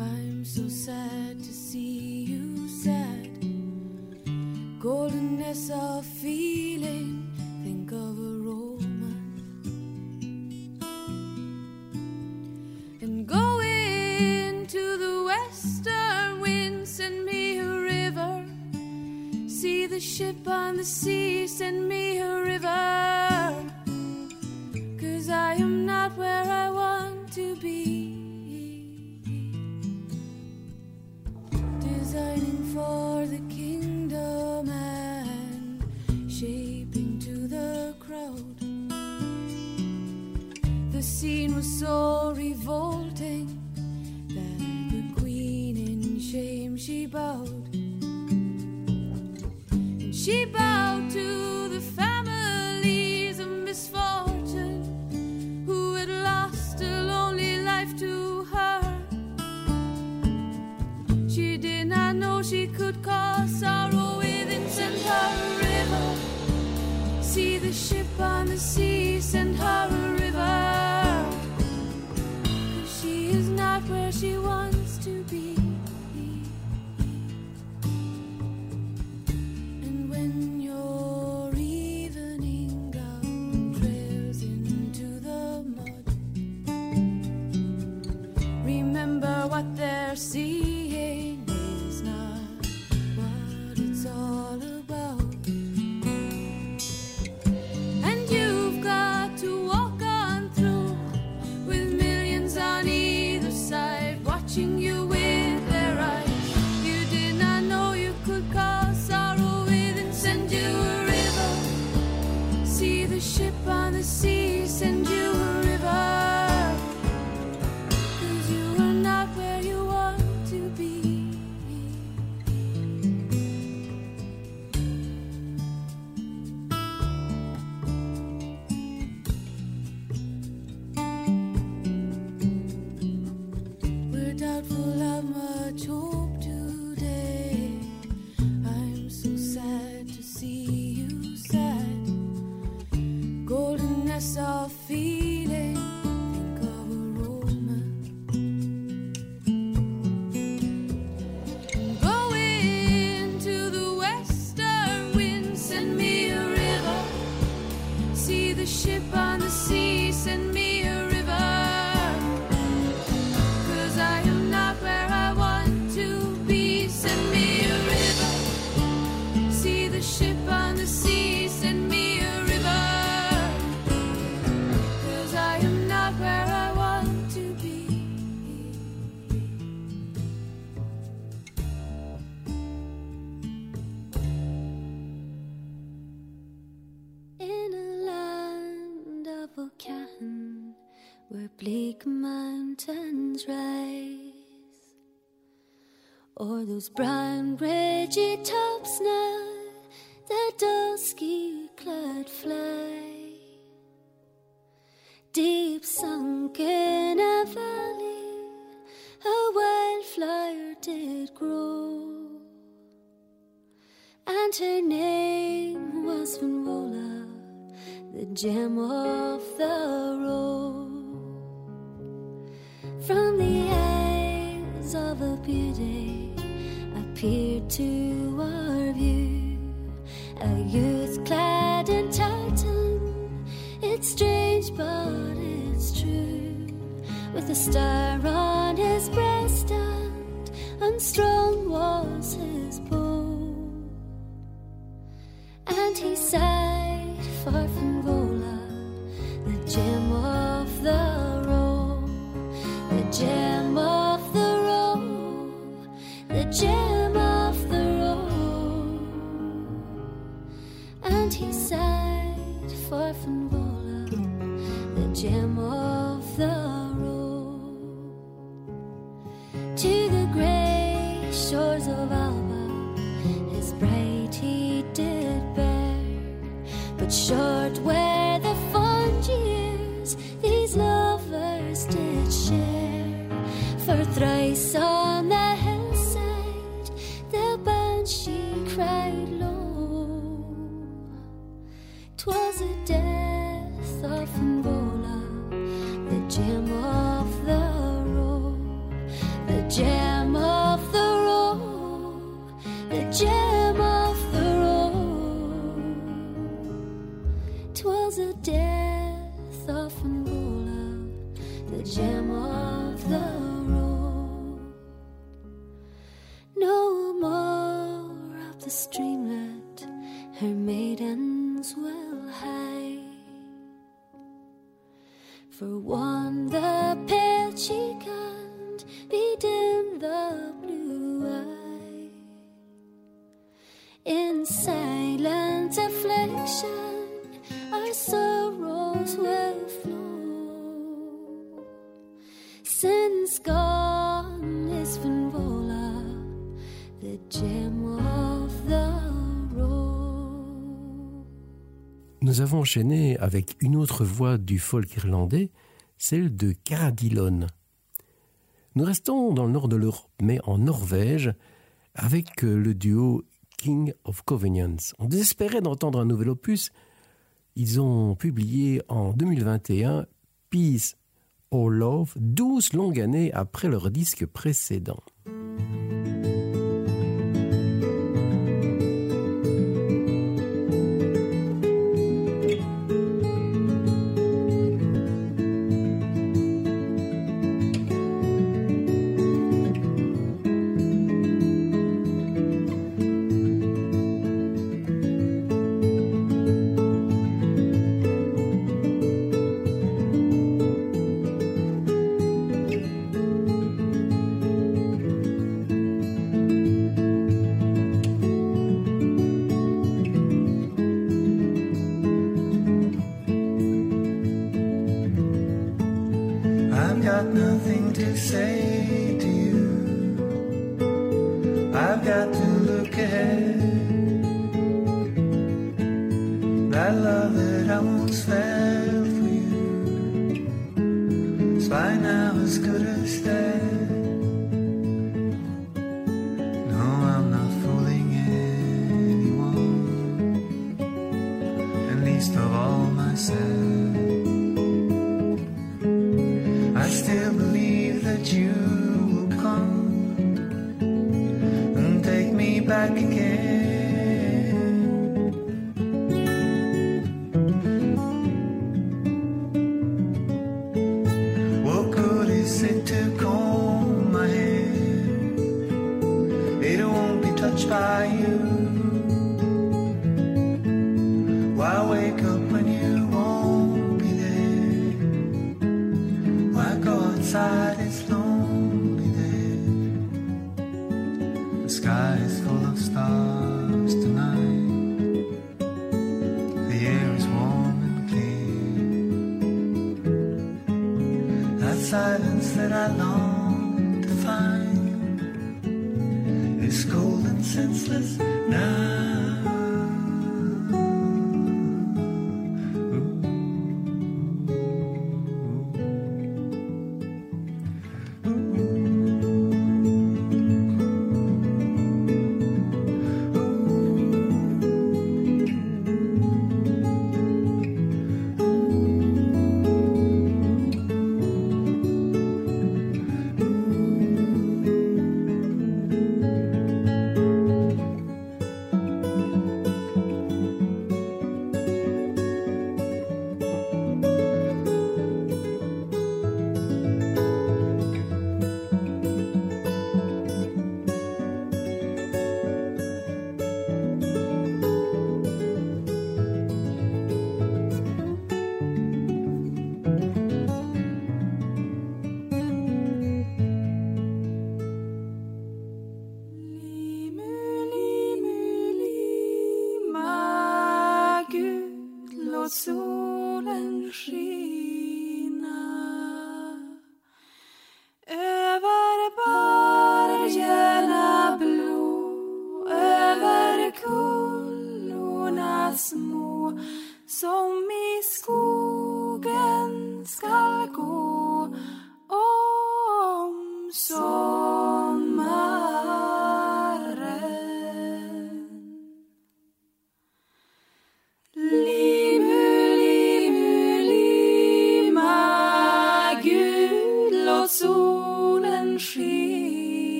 I'm so sad to see you sad. Goldenness of feeling, think of a romance. And go into the western wind, send me a river. See the ship on the sea, send me a river. Cause I am not where I want to be. Designing for the kingdom and shaping to the crowd. The scene was so revolting that the queen in shame she bowed. And she bowed to See the ship on the sea, send her a river. 'Cause she is not where she wants to be. And when your evening gown trails into the mud, remember what they're seeing on those brown ridgy tops now the dusky cloud fly, deep sunk in a valley, a wildflower did grow. And her name was Finvola, the gem of the Roe. From the eyes of a beauty appeared to our view a youth clad in tartan. It's strange, but it's true. With a star on his breast, and unstrung was his bow. And he sighed far from Gola, the gem of the Roe, the gem of the Roe, the gem from Gola, the gem of the Roe. To the grey shores of Alba, his bride he did bear. But short were For one, the pale cheek and bedim the blue eye. In silent affliction, our sorrows will flow. Since gone is Finvola, the gem. Nous avons enchaîné avec une autre voix du folk irlandais, celle de Caradilon. Nous restons dans le nord de l'Europe, mais en Norvège, avec euh, le duo King of Convenience. On désespérait d'entendre un nouvel opus. Ils ont publié en 2021 Peace or Love, 12 longues années après leur disque précédent.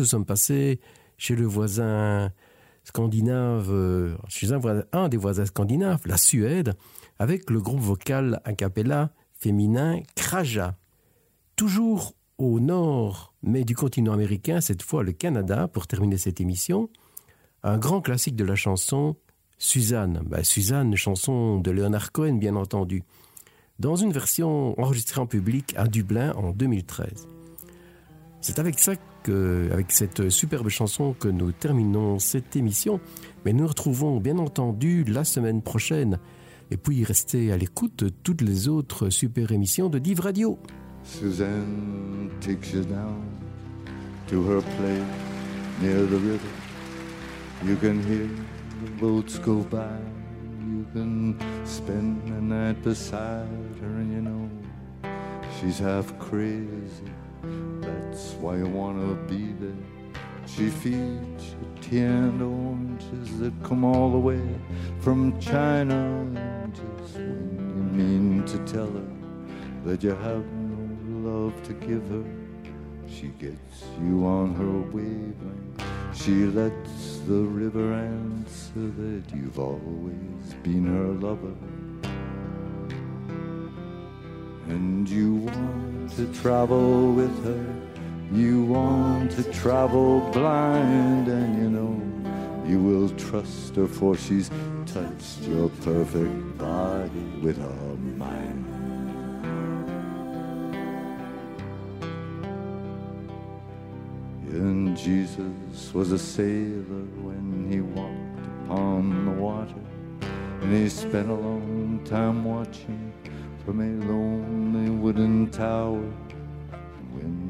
Nous sommes passés chez le voisin scandinave, euh, chez un, des voisins scandinaves, la Suède, avec le groupe vocal a cappella féminin Kraja. Toujours au nord, mais du continent américain, cette fois le Canada, pour terminer cette émission, un grand classique de la chanson, Suzanne. Ben, Suzanne, chanson de Leonard Cohen, bien entendu, dans une version enregistrée en public à Dublin en 2013. C'est avec ça que, avec cette superbe chanson que nous terminons cette émission, mais nous retrouvons bien entendu la semaine prochaine. Et puis restez à l'écoute de toutes les autres super émissions de Div Radio. Suzanne takes you down to her place near the river. You can hear the boats go by. You can spend the night beside her, and you know she's half crazy. That's why you wanna be there. She feeds you tinned oranges that come all the way from China. And just when you mean to tell her that you have no love to give her, she gets you on her wavelength. She lets the river answer that you've always been her lover. And you want to travel with her. You want to travel blind, and you know you will trust her, for she's touched your perfect body with her mind. And Jesus was a sailor when he walked upon the water, and he spent a long time watching from a lonely wooden tower. When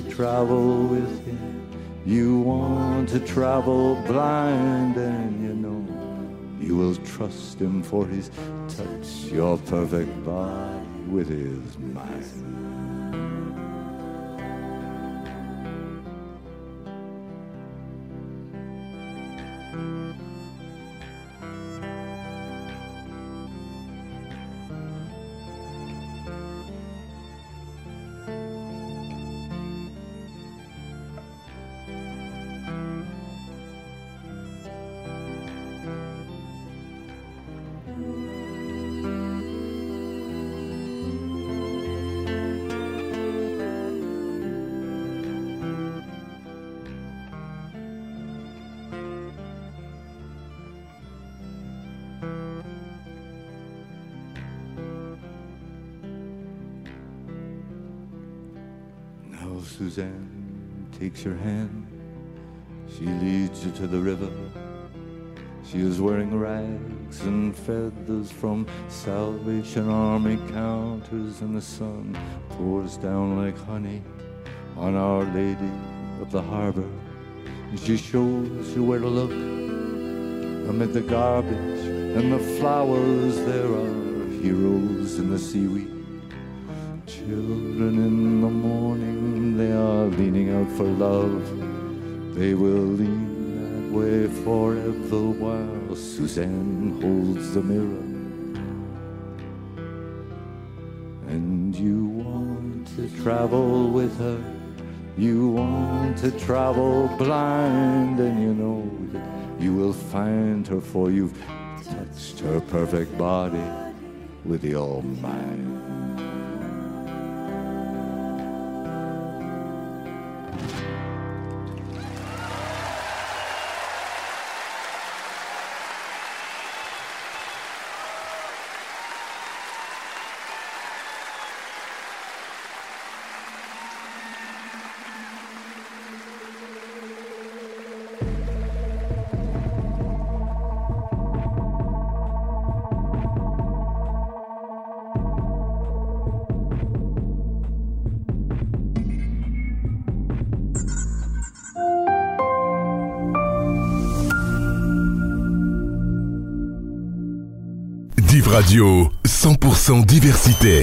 To travel with him. You want to travel blind, and you know you will trust him for his touch your perfect body with his mind. Takes your hand. She leads you to the river. She is wearing rags and feathers from Salvation Army counters, and the sun pours down like honey on Our Lady of the Harbor. And she shows you where to look amid the garbage and the flowers. There are heroes in the seaweed. Children in the morning, leaning out for love. They will lean that way forever while Suzanne holds the mirror. And you want to travel with her. You want to travel blind, and you know that you will find her, for you've touched her perfect body with your mind. Radio, 100% diversité.